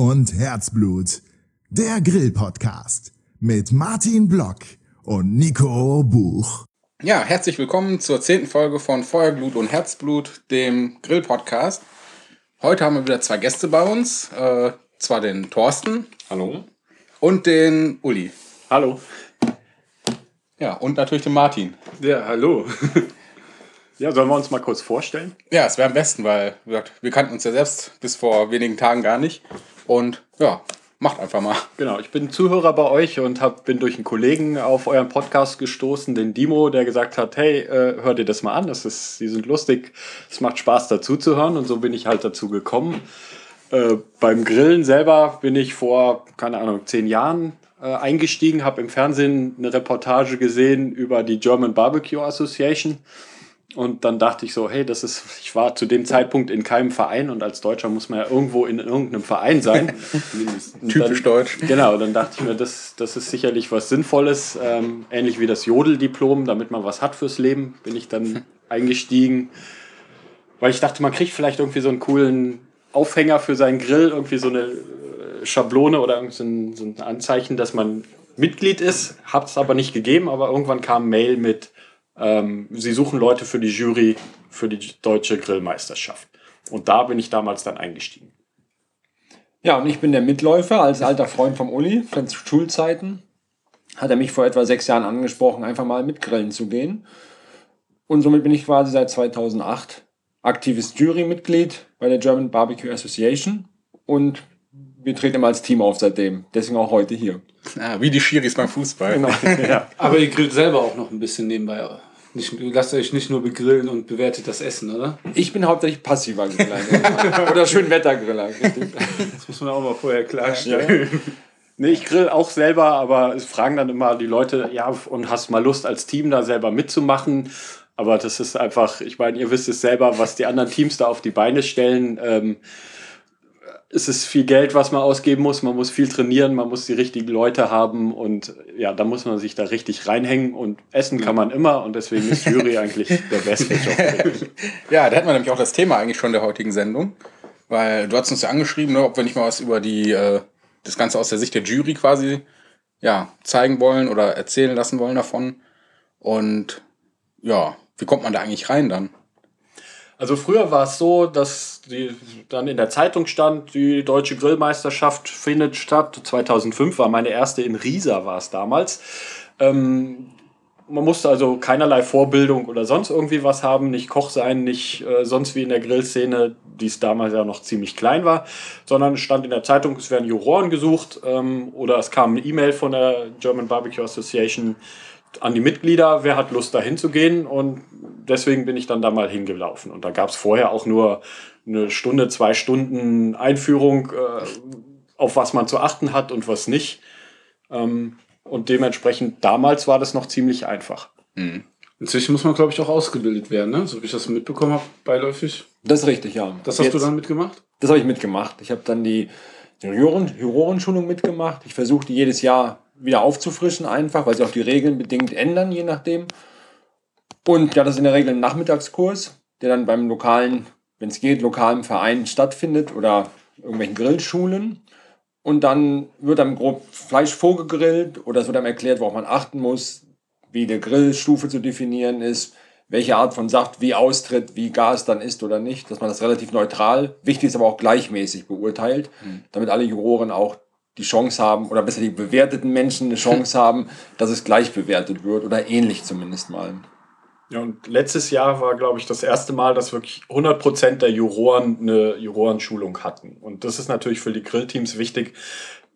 Und Herzblut. Der Grill-Podcast mit Martin Block und Nico Buch. Ja, herzlich willkommen zur zehnten Folge von Feuerglut und Herzblut, dem Grill-Podcast. Heute haben wir wieder zwei Gäste bei uns. Äh, zwar den Thorsten. Hallo. Und den Uli. Hallo. Ja, und natürlich den Martin. Ja, hallo. ja, sollen wir uns mal kurz vorstellen? Ja, es wäre am besten, weil wir, wir kannten uns ja selbst bis vor wenigen Tagen gar nicht. Und ja, macht einfach mal. Genau, ich bin Zuhörer bei euch und hab, bin durch einen Kollegen auf euren Podcast gestoßen, den Dimo, der gesagt hat, hey, äh, hör dir das mal an, das ist, die sind lustig, es macht Spaß dazu zu hören und so bin ich halt dazu gekommen. Äh, beim Grillen selber bin ich vor, keine Ahnung, zehn Jahren äh, eingestiegen, habe im Fernsehen eine Reportage gesehen über die German Barbecue Association. Und dann dachte ich so, hey, das ist, ich war zu dem Zeitpunkt in keinem Verein und als Deutscher muss man ja irgendwo in irgendeinem Verein sein. Typisch dann, deutsch. Genau, dann dachte ich mir, das, das ist sicherlich was Sinnvolles, ähm, ähnlich wie das Jodeldiplom, damit man was hat fürs Leben, bin ich dann eingestiegen. Weil ich dachte, man kriegt vielleicht irgendwie so einen coolen Aufhänger für seinen Grill, irgendwie so eine äh, Schablone oder so ein, so ein Anzeichen, dass man Mitglied ist. Hat es aber nicht gegeben, aber irgendwann kam Mail mit, ähm, sie suchen Leute für die Jury für die deutsche Grillmeisterschaft. Und da bin ich damals dann eingestiegen. Ja, und ich bin der Mitläufer als alter Freund vom Uli von Schulzeiten. Hat er mich vor etwa sechs Jahren angesprochen, einfach mal mitgrillen zu gehen. Und somit bin ich quasi seit 2008 aktives Jurymitglied bei der German Barbecue Association und wir treten immer als Team auf seitdem. Deswegen auch heute hier. Ah, wie die Schiris beim Fußball. Genau. ja. Aber ihr grillt selber auch noch ein bisschen nebenbei. Nicht, lasst euch nicht nur begrillen und bewertet das Essen, oder? Ich bin hauptsächlich passiver Griller. Oder Schönwettergriller. richtig. Das muss man auch mal vorher klarstellen. Nee, ich grill auch selber, aber es fragen dann immer die Leute, ja, und hast mal Lust als Team da selber mitzumachen? Aber das ist einfach, ich meine, ihr wisst es selber, was die anderen Teams da auf die Beine stellen. Ähm, es ist viel Geld, was man ausgeben muss. Man muss viel trainieren, man muss die richtigen Leute haben und ja, da muss man sich da richtig reinhängen und essen kann man immer und deswegen ist Jury eigentlich der beste Job. Ja, da hätten wir nämlich auch das Thema eigentlich schon der heutigen Sendung. Weil du hast uns ja angeschrieben, ne, ob wir nicht mal was über die, äh, das Ganze aus der Sicht der Jury quasi ja, zeigen wollen oder erzählen lassen wollen davon. Und ja, wie kommt man da eigentlich rein dann? Also früher war es so, dass die dann in der Zeitung stand, die deutsche Grillmeisterschaft findet statt. 2005 war meine erste in Riesa war es damals. Ähm, man musste also keinerlei Vorbildung oder sonst irgendwie was haben, nicht Koch sein, nicht äh, sonst wie in der Grillszene, die es damals ja noch ziemlich klein war, sondern stand in der Zeitung, es werden Juroren gesucht ähm, oder es kam eine E-Mail von der German Barbecue Association an die Mitglieder, wer hat Lust dahin zu gehen und deswegen bin ich dann da mal hingelaufen und da gab es vorher auch nur eine Stunde, zwei Stunden Einführung, äh, auf was man zu achten hat und was nicht. Ähm, und dementsprechend damals war das noch ziemlich einfach. Inzwischen muss man, glaube ich, auch ausgebildet werden, ne? so wie ich das mitbekommen habe, beiläufig. Das ist richtig, ja. Das hast Jetzt- du dann mitgemacht? Das habe ich mitgemacht. Ich habe dann die Juroren, Jurorenschulung mitgemacht. Ich versuche die jedes Jahr wieder aufzufrischen, einfach, weil sie auch die Regeln bedingt ändern, je nachdem. Und ja, das ist in der Regel ein Nachmittagskurs, der dann beim lokalen, wenn es geht, lokalen Verein stattfindet oder irgendwelchen Grillschulen. Und dann wird dann grob Fleisch vorgegrillt oder es wird einem erklärt, worauf man achten muss, wie die Grillstufe zu definieren ist, welche Art von Saft wie austritt, wie Gas dann ist oder nicht, dass man das relativ neutral, wichtig ist aber auch gleichmäßig beurteilt, damit alle Juroren auch die Chance haben, oder besser die bewerteten Menschen eine Chance haben, dass es gleich bewertet wird oder ähnlich zumindest mal. Ja, und letztes Jahr war, glaube ich, das erste Mal, dass wirklich 100% der Juroren eine Jurorenschulung hatten. Und das ist natürlich für die Grillteams wichtig,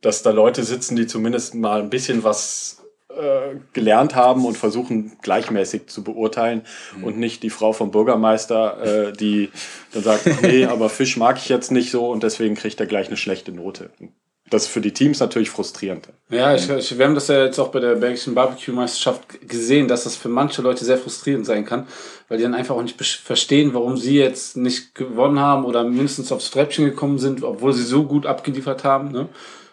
dass da Leute sitzen, die zumindest mal ein bisschen was äh, gelernt haben und versuchen gleichmäßig zu beurteilen und nicht die Frau vom Bürgermeister, äh, die dann sagt, nee, aber Fisch mag ich jetzt nicht so und deswegen kriegt er gleich eine schlechte Note. Das ist für die Teams natürlich frustrierend. Ja, ich, ich, wir haben das ja jetzt auch bei der Belgischen Barbecue-Meisterschaft gesehen, dass das für manche Leute sehr frustrierend sein kann, weil die dann einfach auch nicht verstehen, warum sie jetzt nicht gewonnen haben oder mindestens aufs Treppchen gekommen sind, obwohl sie so gut abgeliefert haben. Ne?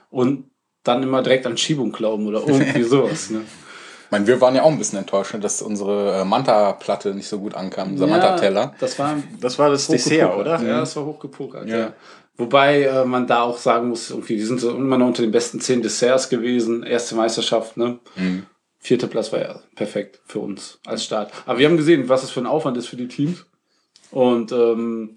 Und dann immer direkt an Schiebung glauben oder irgendwie sowas. Ne? Ich meine, wir waren ja auch ein bisschen enttäuscht, ne, dass unsere äh, Manta-Platte nicht so gut ankam, unser Manta-Teller. das war Das war das Dessert, oder? Ja, das war hochgepokert. Ja. Ja. Wobei äh, man da auch sagen muss, irgendwie, die sind so immer noch unter den besten zehn Desserts gewesen. Erste Meisterschaft, ne? Mhm. Vierter Platz war ja perfekt für uns als Start. Aber wir haben gesehen, was es für ein Aufwand ist für die Teams. Und ähm,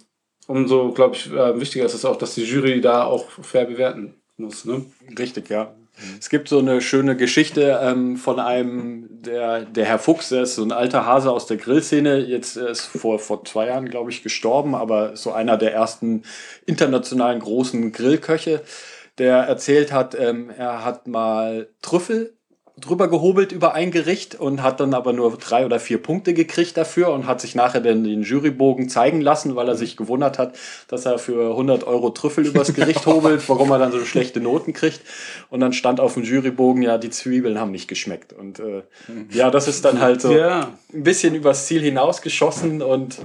umso, glaube ich, äh, wichtiger ist es auch, dass die Jury da auch fair bewerten muss. Ne? Richtig, ja. Es gibt so eine schöne Geschichte ähm, von einem, der, der Herr Fuchs, der ist so ein alter Hase aus der Grillszene, jetzt ist vor, vor zwei Jahren, glaube ich, gestorben, aber so einer der ersten internationalen großen Grillköche, der erzählt hat, ähm, er hat mal Trüffel drüber gehobelt über ein Gericht und hat dann aber nur drei oder vier Punkte gekriegt dafür und hat sich nachher dann den Jurybogen zeigen lassen, weil er sich gewundert hat, dass er für 100 Euro Trüffel übers Gericht hobelt, warum er dann so schlechte Noten kriegt. Und dann stand auf dem Jurybogen, ja, die Zwiebeln haben nicht geschmeckt. Und äh, ja, das ist dann halt so Ja. ein bisschen übers Ziel hinausgeschossen und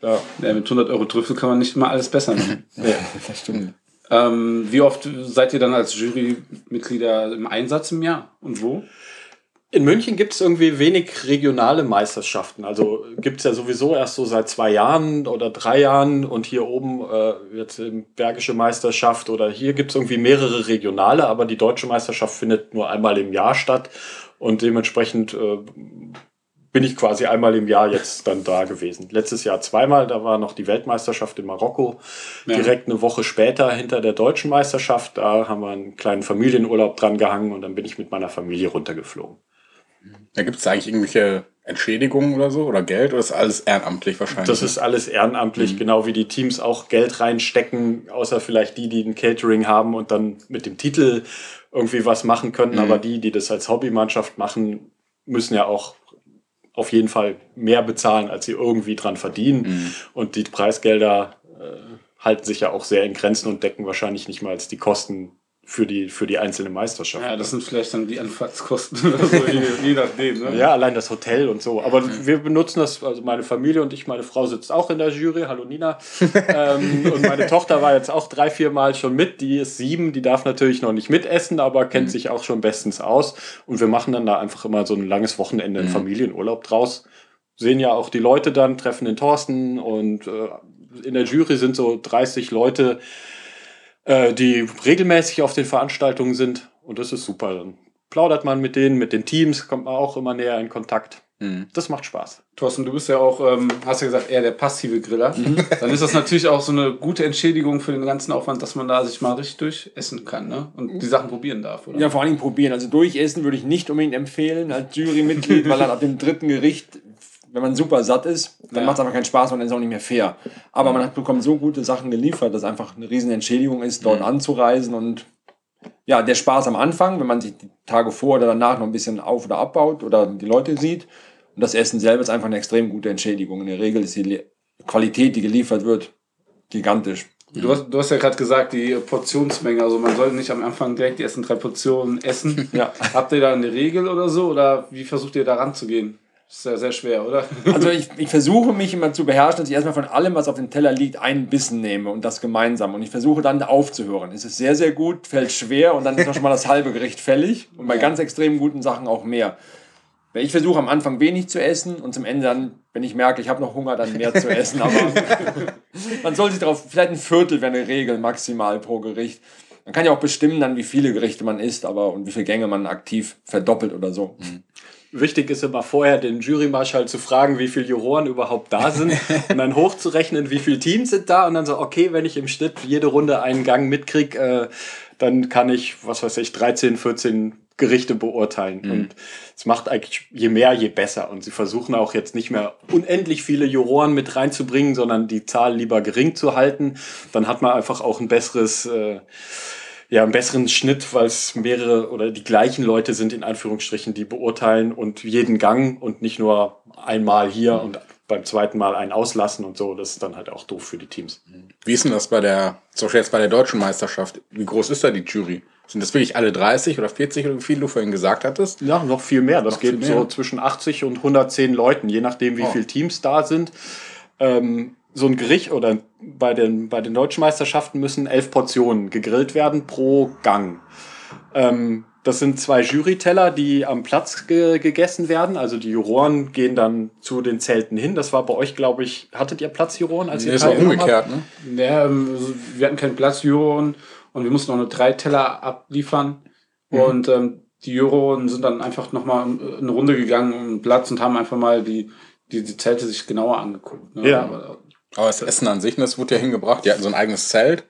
ja, ja, mit 100 Euro Trüffel kann man nicht mal alles besser machen. Das stimmt. Ähm, wie oft seid ihr dann als Jurymitglieder im Einsatz im Jahr und wo? In München gibt es irgendwie wenig regionale Meisterschaften. Also gibt es ja sowieso erst so seit zwei Jahren oder drei Jahren und hier oben äh, jetzt die Bergische Meisterschaft oder hier gibt es irgendwie mehrere regionale, aber die deutsche Meisterschaft findet nur einmal im Jahr statt und dementsprechend äh, bin ich quasi einmal im Jahr jetzt dann da gewesen. Letztes Jahr zweimal, da war noch die Weltmeisterschaft in Marokko, Ja. direkt eine Woche später hinter der deutschen Meisterschaft. Da haben wir einen kleinen Familienurlaub dran gehangen und dann bin ich mit meiner Familie runtergeflogen. Da gibt es eigentlich irgendwelche Entschädigungen oder so oder Geld oder ist alles ehrenamtlich wahrscheinlich? Das ist alles ehrenamtlich, genau wie die Teams auch Geld reinstecken, außer vielleicht die, die ein Catering haben und dann mit dem Titel irgendwie was machen können. Aber die, die das als Hobbymannschaft machen, müssen ja auch auf jeden Fall mehr bezahlen, als sie irgendwie dran verdienen. Und die Preisgelder äh, halten sich ja auch sehr in Grenzen und decken wahrscheinlich nicht mal die Kosten für die, für die einzelne Meisterschaft. Ja, das sind vielleicht dann die Anfahrtskosten oder so, je, je nachdem. Ne? Ja, allein das Hotel und so. Aber wir benutzen das, also meine Familie und ich, meine Frau sitzt auch in der Jury. Hallo Nina. ähm, und meine Tochter war jetzt auch drei, vier Mal schon mit. Die ist sieben, die darf natürlich noch nicht mitessen, aber kennt sich auch schon bestens aus. Und wir machen dann da einfach immer so ein langes Wochenende in Familienurlaub draus. Sehen ja auch die Leute dann, treffen den Thorsten und äh, in der Jury sind so 30 Leute, äh, die regelmäßig auf den Veranstaltungen sind. Und das ist super. Dann plaudert man mit denen, mit den Teams, kommt man auch immer näher in Kontakt. Das macht Spaß. Thorsten, du bist ja auch, ähm, hast ja gesagt, eher der passive Griller. Dann ist das natürlich auch so eine gute Entschädigung für den ganzen Aufwand, dass man da sich mal richtig durchessen kann ne? und die Sachen probieren darf, oder? Ja, vor allen Dingen probieren. Also durchessen würde ich nicht unbedingt empfehlen als Jurymitglied, weil dann ab dem dritten Gericht, wenn man super satt ist, dann Ja. macht es einfach keinen Spaß und dann ist es auch nicht mehr fair. Aber man hat bekommt so gute Sachen geliefert, dass einfach eine riesen Entschädigung ist, dort anzureisen und ja, der Spaß am Anfang, wenn man sich die Tage vor oder danach noch ein bisschen auf- oder abbaut oder die Leute sieht. Und das Essen selber ist einfach eine extrem gute Entschädigung. In der Regel ist die Qualität, die geliefert wird, gigantisch. Du hast, du hast ja gerade gesagt, die Portionsmenge, also man sollte nicht am Anfang direkt die ersten drei Portionen essen. Ja. Habt ihr da eine Regel oder so oder wie versucht ihr da ranzugehen? Ist ja sehr schwer, oder? Also ich, ich versuche mich immer zu beherrschen, dass ich erstmal von allem, was auf dem Teller liegt, einen Bissen nehme und das gemeinsam. Und ich versuche dann aufzuhören. Es ist sehr, sehr gut, fällt schwer und dann ist auch schon mal das halbe Gericht fällig. Und bei ganz extrem guten Sachen auch mehr. Weil Ich versuche am Anfang wenig zu essen und zum Ende dann, wenn ich merke, ich habe noch Hunger, dann mehr zu essen. Aber man soll sich darauf, vielleicht ein Viertel wäre eine Regel maximal pro Gericht. Man kann ja auch bestimmen dann, wie viele Gerichte man isst, aber und wie viele Gänge man aktiv verdoppelt oder so. Wichtig ist immer vorher den Jurymarschall zu fragen, wie viele Juroren überhaupt da sind und dann hochzurechnen, wie viele Teams sind da und dann so, okay, wenn ich im Schnitt jede Runde einen Gang mitkriege, äh, dann kann ich, was weiß ich, 13, 14 Gerichte beurteilen. Und es macht eigentlich je mehr, je besser. Und sie versuchen auch jetzt nicht mehr unendlich viele Juroren mit reinzubringen, sondern die Zahl lieber gering zu halten. Dann hat man einfach auch ein besseres, äh, ja, einen besseren Schnitt, weil es mehrere oder die gleichen Leute sind, in Anführungsstrichen, die beurteilen und jeden Gang und nicht nur einmal hier und beim zweiten Mal einen auslassen und so. Das ist dann halt auch doof für die Teams. Wie ist denn das bei der, zum Beispiel jetzt bei der deutschen Meisterschaft? Wie groß ist da die Jury? Sind das wirklich alle 30 oder 40 oder wie viel du vorhin gesagt hattest? Ja, noch viel mehr. Das Noch geht viel so mehr. zwischen 80 und 110 Leuten, je nachdem, wie Oh. viele Teams da sind. Ähm, so ein Gericht oder bei den, bei den deutschen Meisterschaften müssen elf Portionen gegrillt werden pro Gang. Ähm, Das sind zwei Juryteller, die am Platz ge gegessen werden. Also die Juroren gehen dann zu den Zelten hin. Das war bei euch, glaube ich, hattet ihr Platzjuroren? Als Nee, ihr ist auch umgekehrt, habt? ne? Ja, ähm, also wir hatten keinen Platz, Juroren, und wir mussten auch nur drei Teller abliefern. Und ähm, die Juroren sind dann einfach nochmal eine Runde gegangen um den Platz und haben einfach mal die, die, die Zelte sich genauer angeguckt. Ne? Ja. Aber, Aber das Essen an sich, das wurde ja hingebracht. Die hatten so ein eigenes Zelt.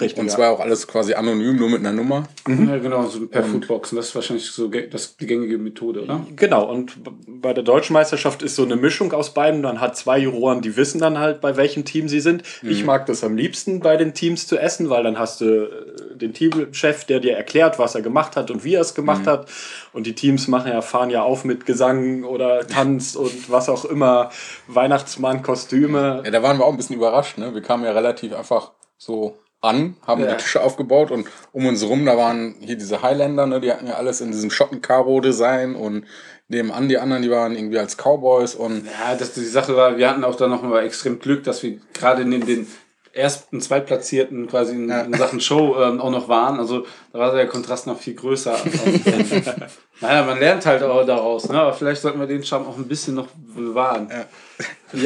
Richtig. Und ja. zwar auch alles quasi anonym, nur mit einer Nummer. ja, genau, so per Foodboxen. Das ist wahrscheinlich so das, die gängige Methode, oder? Genau, und bei der deutschen Meisterschaft ist so eine Mischung aus beiden. Man hat zwei Juroren, die wissen dann halt, bei welchem Team sie sind. Ich mag das am liebsten, bei den Teams zu essen, weil dann hast du äh, den Teamchef, der dir erklärt, was er gemacht hat und wie er es gemacht hat. Und die Teams machen ja, fahren ja auf mit Gesang oder Tanz und was auch immer, Weihnachtsmann, Kostüme. Ja, da waren wir auch ein bisschen überrascht. Ne? Wir kamen ja relativ einfach so an, haben Ja. die Tische aufgebaut und um uns rum, da waren hier diese Highlander, ne? die hatten ja alles in diesem Schotten-Karo-Design und nebenan die anderen, die waren irgendwie als Cowboys und Ja, das, die Sache war, wir hatten auch da noch mal extrem Glück, dass wir gerade in den, den ersten, zweitplatzierten quasi in, in Sachen Show ähm, auch noch waren. Also da war der Kontrast noch viel größer. Und, naja, man lernt halt auch daraus. Ne? Aber vielleicht sollten wir den Charme auch ein bisschen noch bewahren. Ja,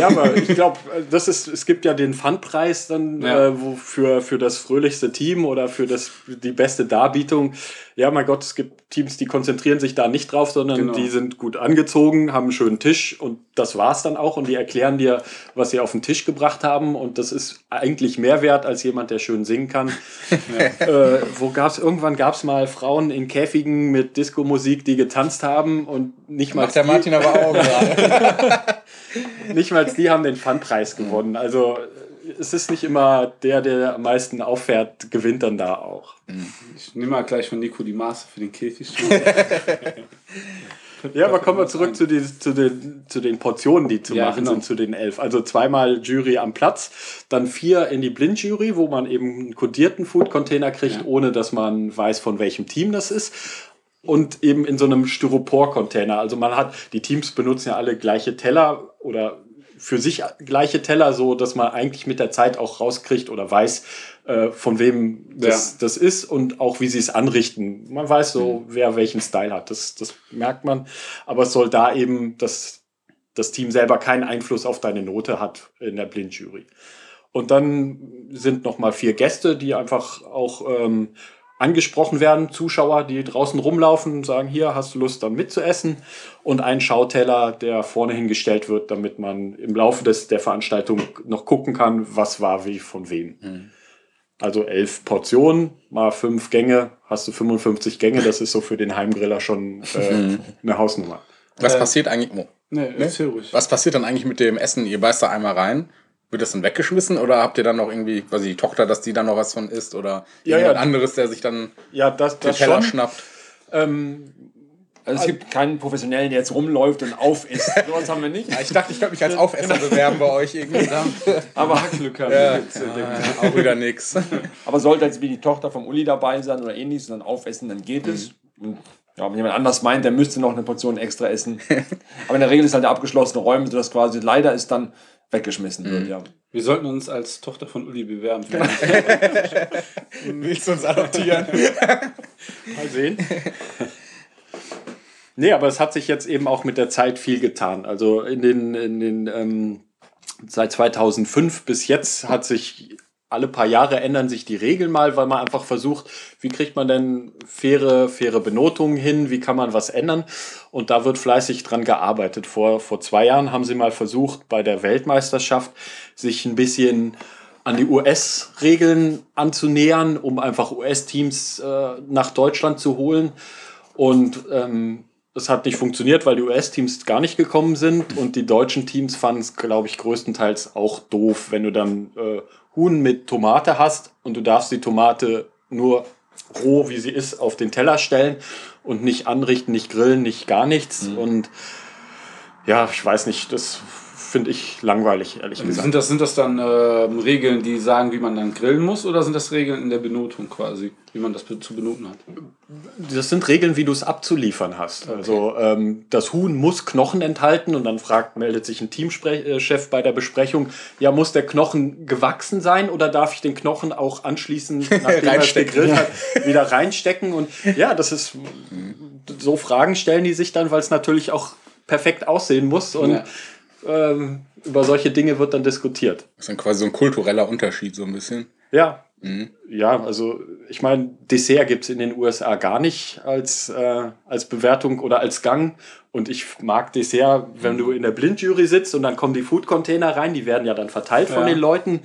aber ich glaube, das ist, es gibt ja den Fundpreis dann Ja. äh, wo für, für das fröhlichste Team oder für das, die beste Darbietung. Ja, mein Gott, es gibt Teams, die konzentrieren sich da nicht drauf, sondern Genau. die sind gut angezogen, haben einen schönen Tisch und das war's dann auch. Und die erklären dir, was sie auf den Tisch gebracht haben. Und das ist eigentlich mehr wert als jemand, der schön singen kann. äh, wo gab's, irgendwann gab's mal Frauen in Käfigen mit Disco-Musik, die getanzt haben und nicht mal macht der Martin aber auch gerade. nicht mal die haben den Fundpreis gewonnen. Also es ist nicht immer der, der am meisten auffährt, gewinnt dann da auch. Ich nehme mal gleich von Nico die Maße für den Käfig. Ja, aber kommen wir zurück zu, die, zu, den, zu den Portionen, die zu Ja, machen genau. sind, zu den elf. Also zweimal Jury am Platz, dann vier in die Blindjury, wo man eben einen kodierten Food-Container kriegt, Ja. ohne dass man weiß, von welchem Team das ist. Und eben in so einem Styropor-Container. Also man hat, die Teams benutzen ja alle gleiche Teller oder für sich gleiche Teller, so dass man eigentlich mit der Zeit auch rauskriegt oder weiß, äh, von wem das, Ja. das ist und auch wie sie es anrichten. Man weiß so, wer welchen Style hat. Das, das merkt man. Aber es soll da eben, dass das Team selber keinen Einfluss auf deine Note hat in der Blindjury. Und dann sind noch mal vier Gäste, die einfach auch ähm, angesprochen werden, Zuschauer, die draußen rumlaufen und sagen, hier hast du Lust dann mitzuessen und ein Schauteller, der vorne hingestellt wird, damit man im Laufe des, der Veranstaltung noch gucken kann, was war wie von wem. Also elf Portionen, mal fünf Gänge, hast du 55 Gänge, das ist so für den Heimgriller schon äh, eine Hausnummer. Was Äh, passiert eigentlich? Oh. Nee, ruhig. Was passiert dann eigentlich mit dem Essen? Ihr beißt da einmal rein. Wird das dann weggeschmissen oder habt ihr dann noch irgendwie, quasi die Tochter, dass die dann noch was von isst oder Ja, jemand ja. anderes, der sich dann Ja, das, den das Teller schon. schnappt? Ähm, Also es gibt keinen Professionellen, der jetzt rumläuft und auf ist. Sowas haben wir nicht. Ich dachte, ich könnte mich als Aufesser bewerben bei euch irgendwie. Aber Hackglück haben Ja. wir jetzt. Ah, auch wieder nix. Aber sollte jetzt wie die Tochter vom Uli dabei sein oder ähnliches und dann aufessen, dann geht es. Und ja, wenn jemand anders meint, der müsste noch eine Portion extra essen. Aber in der Regel ist halt der abgeschlossene Räume, sodass quasi leider ist dann weggeschmissen wird. Ja. Wir sollten uns als Tochter von Uli bewerben. Willst du uns adoptieren? Mal sehen. nee, aber es hat sich jetzt eben auch mit der Zeit viel getan. Also in den, in den ähm, seit 2005 bis jetzt hat sich alle paar Jahre ändern sich die Regeln mal, weil man einfach versucht, wie kriegt man denn faire, faire Benotungen hin, wie kann man was ändern. Und da wird fleißig dran gearbeitet. Vor, vor zwei Jahren haben sie mal versucht, bei der Weltmeisterschaft sich ein bisschen an die US-Regeln anzunähern, um einfach US-Teams äh, nach Deutschland zu holen. Und ähm, es hat nicht funktioniert, weil die US-Teams gar nicht gekommen sind. Und die deutschen Teams fanden es, glaube ich, größtenteils auch doof, wenn du dann äh, Huhn mit Tomate hast und du darfst die Tomate nur roh, wie sie ist, auf den Teller stellen und nicht anrichten, nicht grillen, nicht gar nichts. Und ja, ich weiß nicht, das finde ich langweilig, ehrlich gesagt. Sind das, sind das dann ähm, Regeln, die sagen, wie man dann grillen muss, oder sind das Regeln in der Benotung quasi, wie man das zu benoten hat? Das sind Regeln, wie du es abzuliefern hast. Also ähm, das Huhn muss Knochen enthalten und dann fragt, meldet sich ein Teamchef bei der Besprechung, ja, muss der Knochen gewachsen sein oder darf ich den Knochen auch anschließend, nachdem er gegrillt hat, wieder reinstecken? Und ja, das ist so Fragen stellen die sich dann, weil es natürlich auch perfekt aussehen muss und Ja. Ähm, über solche Dinge wird dann diskutiert. Das ist dann quasi so ein kultureller Unterschied, so ein bisschen. Ja. Ja, also ich meine, Dessert gibt es in den USA gar nicht als, äh, als Bewertung oder als Gang. Und ich mag Dessert, wenn du in der Blindjury sitzt und dann kommen die Food-Container rein, die werden ja dann verteilt von Ja. den Leuten.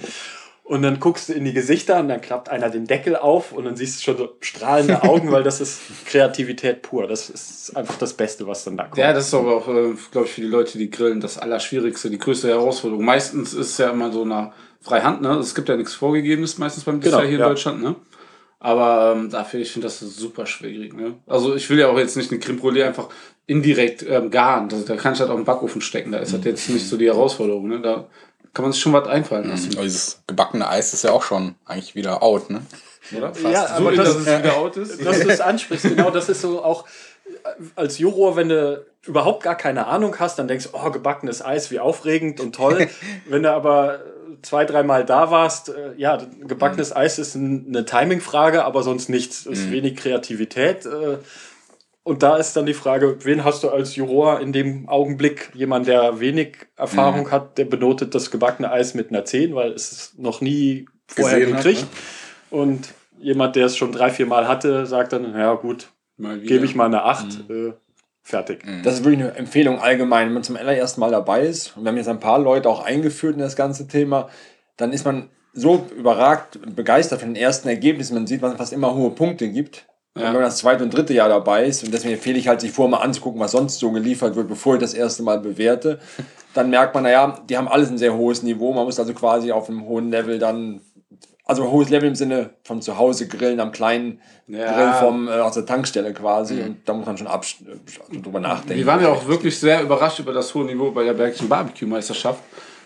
Und dann guckst du in die Gesichter und dann klappt einer den Deckel auf und dann siehst du schon so strahlende Augen, weil das ist Kreativität pur. Das ist einfach das Beste, was dann da kommt. Ja, das ist aber auch, äh, glaube ich, für die Leute, die grillen, das Allerschwierigste, die größte Herausforderung. Meistens ist es ja immer so eine Freihand, ne? Es gibt ja nichts Vorgegebenes meistens beim Dessert Genau, hier ja. in Deutschland, ne? Aber ähm, dafür, ich finde das super schwierig, ne? Also ich will ja auch jetzt nicht eine Creme Brûlée einfach indirekt ähm, garen. Das, da kann ich halt auch im Backofen stecken. Da ist halt jetzt nicht so die Herausforderung, ne? Da kann man sich schon was einfallen lassen, Aber dieses gebackene Eis ist ja auch schon eigentlich wieder out, ne? oder? Ja, so, aber das- dass es wieder out ist. dass du es ansprichst. Genau, das ist so auch äh, als Juror, wenn du überhaupt gar keine Ahnung hast, dann denkst du, oh, gebackenes Eis, wie aufregend und toll. wenn du aber zwei, dreimal da warst, äh, ja, gebackenes Eis ist ein, eine Timing-Frage, aber sonst nichts. Ist wenig Kreativität. Und da ist dann die Frage, wen hast du als Juror in dem Augenblick? Jemand, der wenig Erfahrung hat, der benotet das gebackene Eis mit einer 10, weil es es noch nie vorher Gesehen hat, gekriegt. ne? Und jemand, der es schon drei, vier Mal hatte, sagt dann, ja gut, gebe ich mal eine 8, äh, fertig. Das ist wirklich eine Empfehlung allgemein, wenn man zum allerersten Mal dabei ist. Und wir haben jetzt ein paar Leute auch eingeführt in das ganze Thema. Dann ist man so überragt, begeistert von den ersten Ergebnissen. Man sieht, was es immer hohe Punkte gibt. Und wenn man das zweite und dritte Jahr dabei ist, und deswegen empfehle ich halt, sich vorher mal anzugucken, was sonst so geliefert wird, bevor ich das erste Mal bewerte, dann merkt man, naja, die haben alles ein sehr hohes Niveau. Man muss also quasi auf einem hohen Level dann, also hohes Level im Sinne von zu Hause grillen, am kleinen Ja. Grill vom, äh, aus der Tankstelle quasi. Und da muss man schon also drüber nachdenken. Wir waren ja auch wirklich sehr überrascht über das hohe Niveau bei der Bergischen Barbecue-Meisterschaft.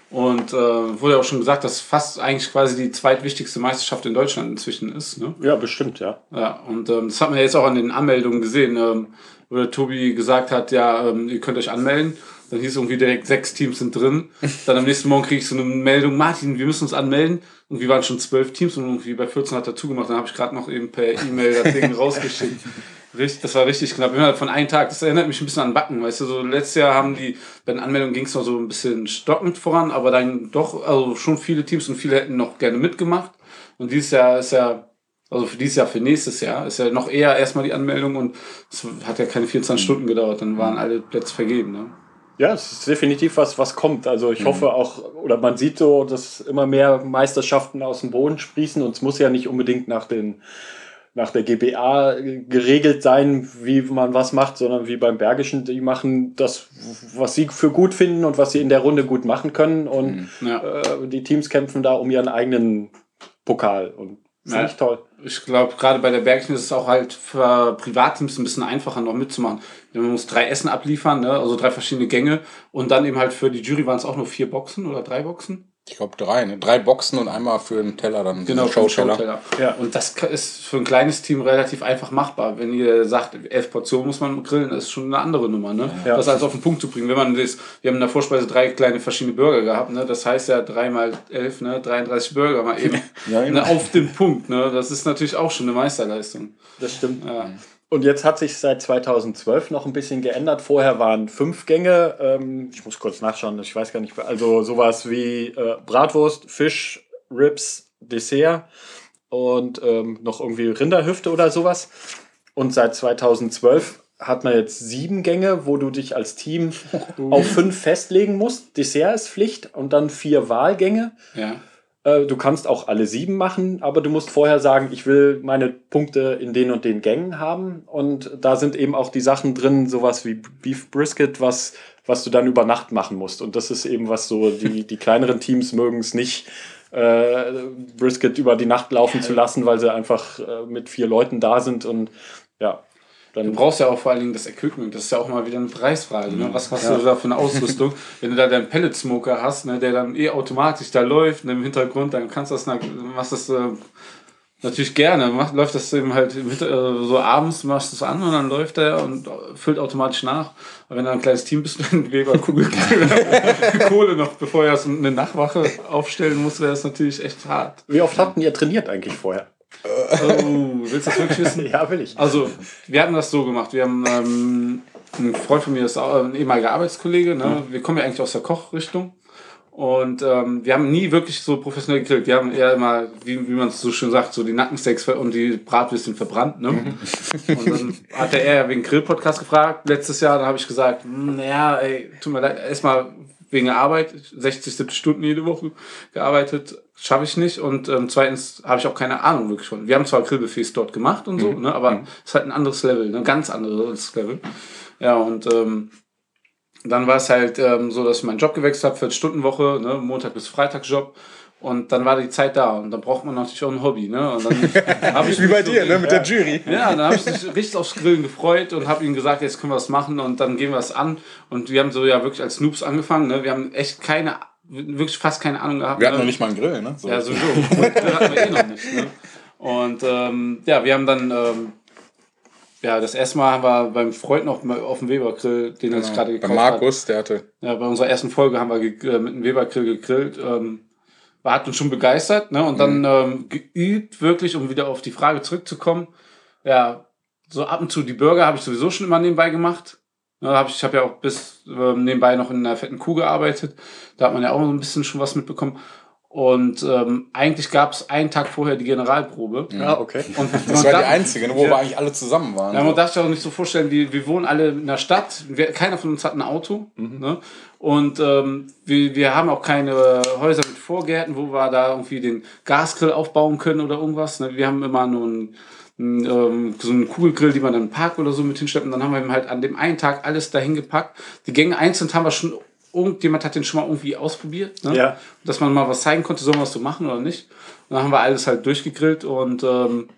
Und äh, wurde ja auch schon gesagt, dass fast eigentlich quasi die zweitwichtigste Meisterschaft in Deutschland inzwischen ist. Ne? Ja, bestimmt, ja. Ja, und ähm, das hat man ja jetzt auch an den Anmeldungen gesehen, ähm, wo der Tobi gesagt hat, ja, ähm, ihr könnt euch anmelden. Dann hieß irgendwie direkt, sechs Teams sind drin. Dann am nächsten Morgen kriege ich so eine Meldung, Martin, wir müssen uns anmelden. Und wir waren schon zwölf Teams und irgendwie bei 14 hat er zugemacht. Dann habe ich gerade noch eben per E-Mail das Ding rausgeschickt. Richtig, das war richtig knapp. Innerhalb von einem Tag. Das erinnert mich ein bisschen an Backen. Weißt du, so letztes Jahr haben die, bei den Anmeldungen ging es noch so ein bisschen stockend voran, aber dann doch, also schon viele Teams und viele hätten noch gerne mitgemacht. Und dieses Jahr ist ja, also für dieses Jahr, für nächstes Jahr, ist ja noch eher erstmal die Anmeldung und es hat ja keine 24 Stunden gedauert, dann waren alle Plätze vergeben. Ne? Ja, es ist definitiv was, was kommt. Also ich hoffe auch, oder man sieht so, dass immer mehr Meisterschaften aus dem Boden sprießen und es muss ja nicht unbedingt nach den nach der GBA geregelt sein, wie man was macht, sondern wie beim Bergischen, die machen das, was sie für gut finden und was sie in der Runde gut machen können. Und Ja. äh, die Teams kämpfen da um ihren eigenen Pokal. Und finde Ja. ich toll. Ich glaube, gerade bei der Bergchen ist es auch halt für Privatteams ein bisschen einfacher noch mitzumachen. Man muss drei Essen abliefern, ne? also drei verschiedene Gänge und dann eben halt für die Jury waren es auch nur vier Boxen oder drei Boxen. Ich glaube drei, ne? Drei Boxen und einmal für einen Teller dann. Genau, so für den Showteller. Showteller. Ja. Und das ist für ein kleines Team relativ einfach machbar. Wenn ihr sagt, elf Portionen muss man grillen, das ist schon eine andere Nummer, ne? Ja. Das alles auf den Punkt zu bringen. Wenn man das, wir haben in der Vorspeise drei kleine verschiedene Burger gehabt, ne? Das heißt ja drei mal elf, ne? 33 Burger mal eben Ja, genau. ne? auf den Punkt, ne? Das ist natürlich auch schon eine Meisterleistung. Das stimmt. Ja. Und jetzt hat sich seit 2012 noch ein bisschen geändert. Vorher waren fünf Gänge. Ähm, ich muss kurz nachschauen, ich weiß gar nicht. Also sowas wie äh, Bratwurst, Fisch, Ribs, Dessert und ähm, noch irgendwie Rinderhüfte oder sowas. Und seit 2012 hat man jetzt sieben Gänge, wo du dich als Team auf fünf festlegen musst. Dessert ist Pflicht und dann vier Wahlgänge. Ja. Äh, Du kannst auch alle sieben machen, aber du musst vorher sagen, ich will meine Punkte in den und den Gängen haben. Und da sind eben auch die Sachen drin, sowas wie Beef Brisket, was, was du dann über Nacht machen musst. Und das ist eben was so, die, die kleineren Teams mögen es nicht, äh, Brisket über die Nacht laufen zu lassen, weil sie einfach äh, mit vier Leuten da sind. Und ja, Du Dann brauchst ja auch vor allen Dingen das Equipment, das ist ja auch mal wieder eine Preisfrage. Ne? Was hast du da für eine Ausrüstung? Wenn du da deinen Pellet-Smoker hast, ne, der dann eh automatisch da läuft ne, im Hintergrund, dann kannst du das, na- machst das äh, natürlich gerne. Mach, läuft das eben halt Hinter äh, so abends, machst du es an und dann läuft er und füllt automatisch nach. Aber wenn du ein kleines Team bist, dann Weber Kugel Kohle noch, bevor er so eine Nachtwache aufstellen muss, wäre das natürlich echt hart. wie oft hatten ihr trainiert eigentlich vorher? Oh, willst du das wirklich wissen? Ja, will ich. Also, wir hatten das so gemacht. Wir haben ähm, ein Freund von mir ist auch ein ehemaliger Arbeitskollege. Ne? Wir kommen ja eigentlich aus der Kochrichtung. Und ähm, wir haben nie wirklich so professionell gegrillt. Wir haben eher immer, wie, wie man es so schön sagt, so die Nackensteaks und die Bratwürstchen verbrannt. Ne? Und dann hat er eher wegen Grill-Podcast gefragt letztes Jahr. Da habe ich gesagt, "Hm, naja, ey, tut mir leid, erstmal wegen der Arbeit, 60, 70 Stunden jede Woche gearbeitet, schaffe ich nicht. Und ähm, zweitens habe ich auch keine Ahnung wirklich von. Wir haben zwar Grillbuffets dort gemacht und so, ne, aber es ist halt ein anderes Level, ne, ein ganz anderes Level. Ja, und ähm, dann war es halt ähm, so, dass ich meinen Job gewechselt habe, 40-Stunden-Woche, ne, Montag bis Freitag Job. Und dann war die Zeit da und dann braucht man natürlich auch ein Hobby. Ne? Und dann habe ich Wie bei so- dir, ne? Mit der Jury. ja, dann habe ich mich richtig aufs Grillen gefreut und habe ihm gesagt, jetzt können wir es machen und dann gehen wir es an. Und wir haben so ja wirklich als Noobs angefangen. Ne? Wir haben echt keine, wirklich fast keine Ahnung gehabt. Wir hatten ne? noch nicht mal einen Grill, ne? So. Ja, sowieso. Grill hatten wir eh noch nicht. Ne? Und ähm, ja, wir haben dann, ähm, ja, das erste Mal haben wir beim Freund noch mal auf dem Weber-Grill, den er sich gerade Bei gekauft Markus, der hatte. hat. Ja, bei unserer ersten Folge haben wir äh, mit dem Weber-Grill gegrillt. Ähm, war, hat uns schon begeistert. Ne? Und dann ähm, geübt, wirklich, um wieder auf die Frage zurückzukommen. Ja, so ab und zu die Burger habe ich sowieso schon immer nebenbei gemacht. Hab ich ich habe ja auch bis ähm, nebenbei noch in einer fetten Kuh gearbeitet. Da hat man ja auch so ein bisschen schon was mitbekommen. Und ähm, eigentlich gab es einen Tag vorher die Generalprobe. Ja, okay. Und Das war die einzige, ne, wo wir eigentlich alle zusammen waren. ja, man darf sich auch nicht so vorstellen, wir, wir wohnen alle in der Stadt, wir, keiner von uns hat ein Auto. Ne? Und ähm, wir, wir haben auch keine Häuser mit Vorgärten, wo wir da irgendwie den Gasgrill aufbauen können oder irgendwas. Ne? Wir haben immer nur einen, ähm, so einen Kugelgrill, die man dann im Park oder so mit hinstellt. Und dann haben wir eben halt an dem einen Tag alles dahin gepackt. Die Gänge einzeln haben wir schon, irgendjemand hat den schon mal irgendwie ausprobiert. Ne? Ja. Dass man mal was zeigen konnte, sollen wir was so machen oder nicht. Und dann haben wir alles halt durchgegrillt und ähm,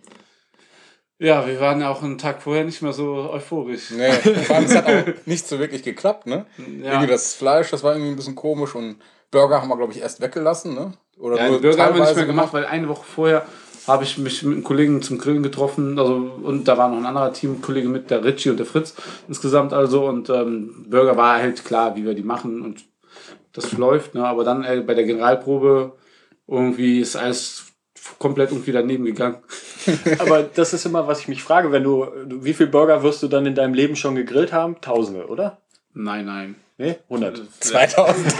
ja, wir waren ja auch einen Tag vorher nicht mehr so euphorisch. Nee, vor allem, es hat auch nicht so wirklich geklappt, ne? Ja. Irgendwie das Fleisch, das war irgendwie ein bisschen komisch und Burger haben wir, glaube ich, erst weggelassen, ne? Oder Ja, Burger haben wir nicht mehr gemacht, weil eine Woche vorher habe ich mich mit einem Kollegen zum Grillen getroffen. Also, und da war noch ein anderer Teamkollege mit, der Richie und der Fritz insgesamt also. Und ähm, Burger war halt klar, wie wir die machen und das läuft. Ne? Aber dann äh, bei der Generalprobe irgendwie ist alles komplett irgendwie daneben gegangen. Aber das ist immer, was ich mich frage, wenn du, wie viel Burger wirst du dann in deinem Leben schon gegrillt haben? Tausende, oder? Nein, nein. Nee? 100. 2000.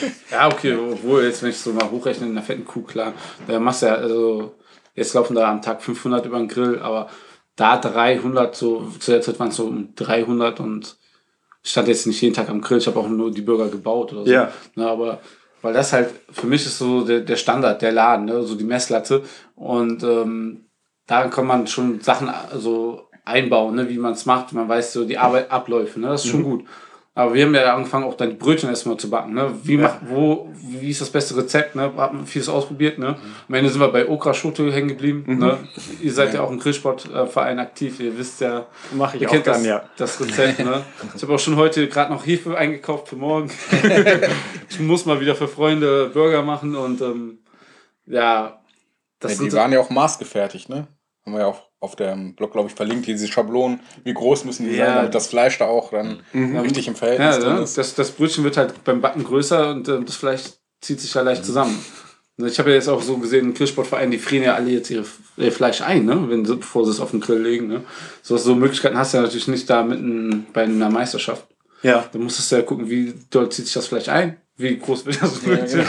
Ja, okay, obwohl jetzt, wenn ich so mal hochrechne, in einer fetten Kuh, klar, da machst du ja, also, jetzt laufen da am Tag 500 über den Grill, aber da 300, so, zu der Zeit waren es so um 300 und ich stand jetzt nicht jeden Tag am Grill, ich habe auch nur die Burger gebaut oder so. Ja. Ne, aber, weil das halt, für mich ist so der, der Standard, der Laden, ne, so die Messlatte und, ähm, da kann man schon Sachen so einbauen, ne, wie man es macht, man weiß so die Arbeit, Abläufe, ne, das ist schon gut. Aber wir haben ja angefangen, auch dann die Brötchen erstmal zu backen. Ne? Wie, macht, wo, wie ist das beste Rezept? Ne? Haben vieles ausprobiert. Ne? Am Ende sind wir bei Okra Schote hängen geblieben. Ne? Ihr seid ja auch im Grillsportverein aktiv. Ihr wisst ja, Mache ich ihr auch kennt gern, das, ja. das Rezept. Ne? Ich habe auch schon heute gerade noch Hefe eingekauft für morgen. ich muss mal wieder für Freunde Burger machen und ähm, ja, das Ja, sind die waren ja auch maßgefertigt, ne? Haben wir ja auch auf dem Blog, glaube ich, verlinkt, diese Schablonen, wie groß müssen die Ja. sein, damit das Fleisch da auch dann richtig im Verhältnis Ja, drin ne? ist. das, das Brötchen wird halt beim Backen größer und äh, das Fleisch zieht sich ja leicht zusammen. Und Ich habe ja jetzt auch so gesehen, im Grillsportverein, die frieren ja alle jetzt ihre, ihr Fleisch ein, ne? Wenn sie, bevor sie es auf den Grill legen. Ne? So, so Möglichkeiten hast du ja natürlich nicht da mitten bei einer Meisterschaft. Ja. Da musstest du ja gucken, wie doll zieht sich das Fleisch ein, wie groß wird das Brötchen.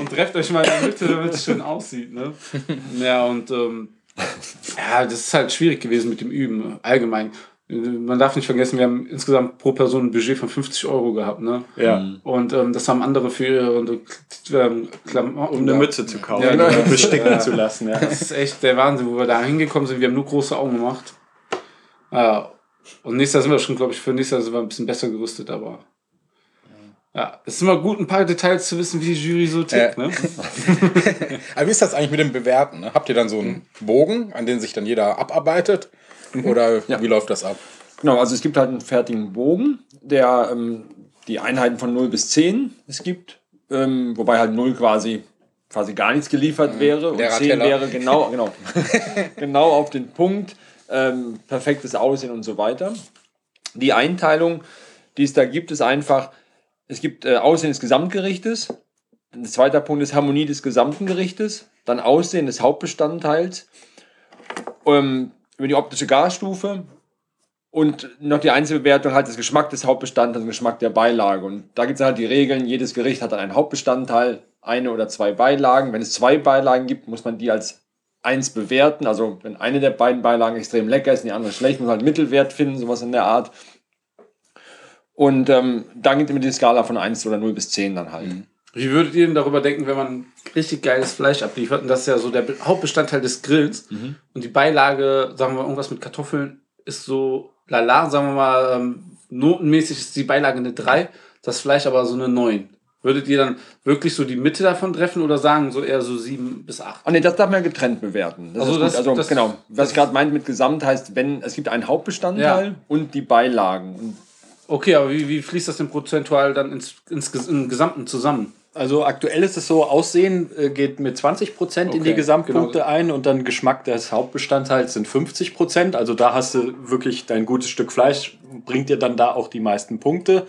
und trefft euch mal in der Mitte, damit es schön aussieht. Ne? Ja, und ähm, ja, das ist halt schwierig gewesen mit dem Üben, allgemein. Man darf nicht vergessen, wir haben insgesamt pro Person ein Budget von 50 Euro gehabt. Ne? Ja. Und ähm, das haben andere für ihre ähm, Klamotten. Um eine. Mütze zu kaufen Ja, oder genau. besticken zu lassen. Ja. Das ist echt der Wahnsinn, wo wir da hingekommen sind. Wir haben nur große Augen gemacht. Ja. Und nächstes Jahr sind wir schon, glaube ich, für nächstes Jahr sind wir ein bisschen besser gerüstet, aber Ja, es ist immer gut, ein paar Details zu wissen, wie die Jury so tickt. Ja. Ne? Aber wie ist das eigentlich mit dem Bewerten? Ne? Habt ihr dann so einen Bogen, an den sich dann jeder abarbeitet? Oder wie läuft das ab? Genau, also es gibt halt einen fertigen Bogen, der ähm, die Einheiten von 0 bis 10 es gibt, ähm, wobei halt 0 quasi quasi gar nichts geliefert wäre und Leerer 10 Teller. wäre genau, genau, genau auf den Punkt, ähm, perfektes Aussehen und so weiter. Die Einteilung, die es da gibt, ist einfach, es gibt äh, Aussehen des Gesamtgerichtes, ein zweiter Punkt ist Harmonie des gesamten Gerichtes, dann Aussehen des Hauptbestandteils, ähm, über die optische Garstufe und noch die Einzelbewertung halt das Geschmack des Hauptbestandteils und Geschmack der Beilage. Und da gibt es halt die Regeln, jedes Gericht hat dann einen Hauptbestandteil, eine oder zwei Beilagen. Wenn es zwei Beilagen gibt, muss man die als eins bewerten. Also wenn eine der beiden Beilagen extrem lecker ist und die andere schlecht, muss man halt Mittelwert finden, sowas in der Art. Und ähm, dann gibt immer die Skala von 1 oder 0 bis 10 dann halt. Wie würdet ihr denn darüber denken, wenn man richtig geiles Fleisch abliefert? Und das ist ja so der Be- Hauptbestandteil des Grills. Und die Beilage, sagen wir mal, irgendwas mit Kartoffeln, ist so lala, sagen wir mal, ähm, notenmäßig ist die Beilage eine 3, das Fleisch aber so eine 9. Würdet ihr dann wirklich so die Mitte davon treffen oder sagen so eher so 7 bis 8? Ah ne, das darf man getrennt bewerten. Das Also das- also das- genau, was ich gerade meint mit Gesamt heißt, wenn es gibt einen Hauptbestandteil Ja. und die Beilagen. Und Okay, aber wie, wie fließt das denn prozentual dann ins, ins, im Gesamten zusammen? Also aktuell ist es so, Aussehen äh, geht mit 20 Prozent in Okay, die Gesamtpunkte genau. ein und dann Geschmack des Hauptbestandteils sind 50 Prozent. Also da hast du wirklich dein gutes Stück Fleisch, bringt dir dann da auch die meisten Punkte.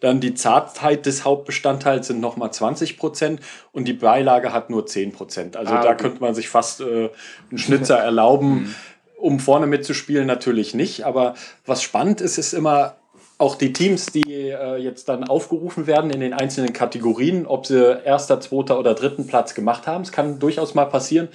Dann die Zartheit des Hauptbestandteils sind nochmal 20 Prozent und die Beilage hat nur 10 Prozent. Also Ah, da okay. könnte man sich fast äh, einen Schnitzer erlauben. Um vorne mitzuspielen natürlich nicht, aber was spannend ist, ist immer auch die Teams, die äh, jetzt dann aufgerufen werden in den einzelnen Kategorien, ob sie erster, zweiter oder dritten Platz gemacht haben. Es kann durchaus mal passieren,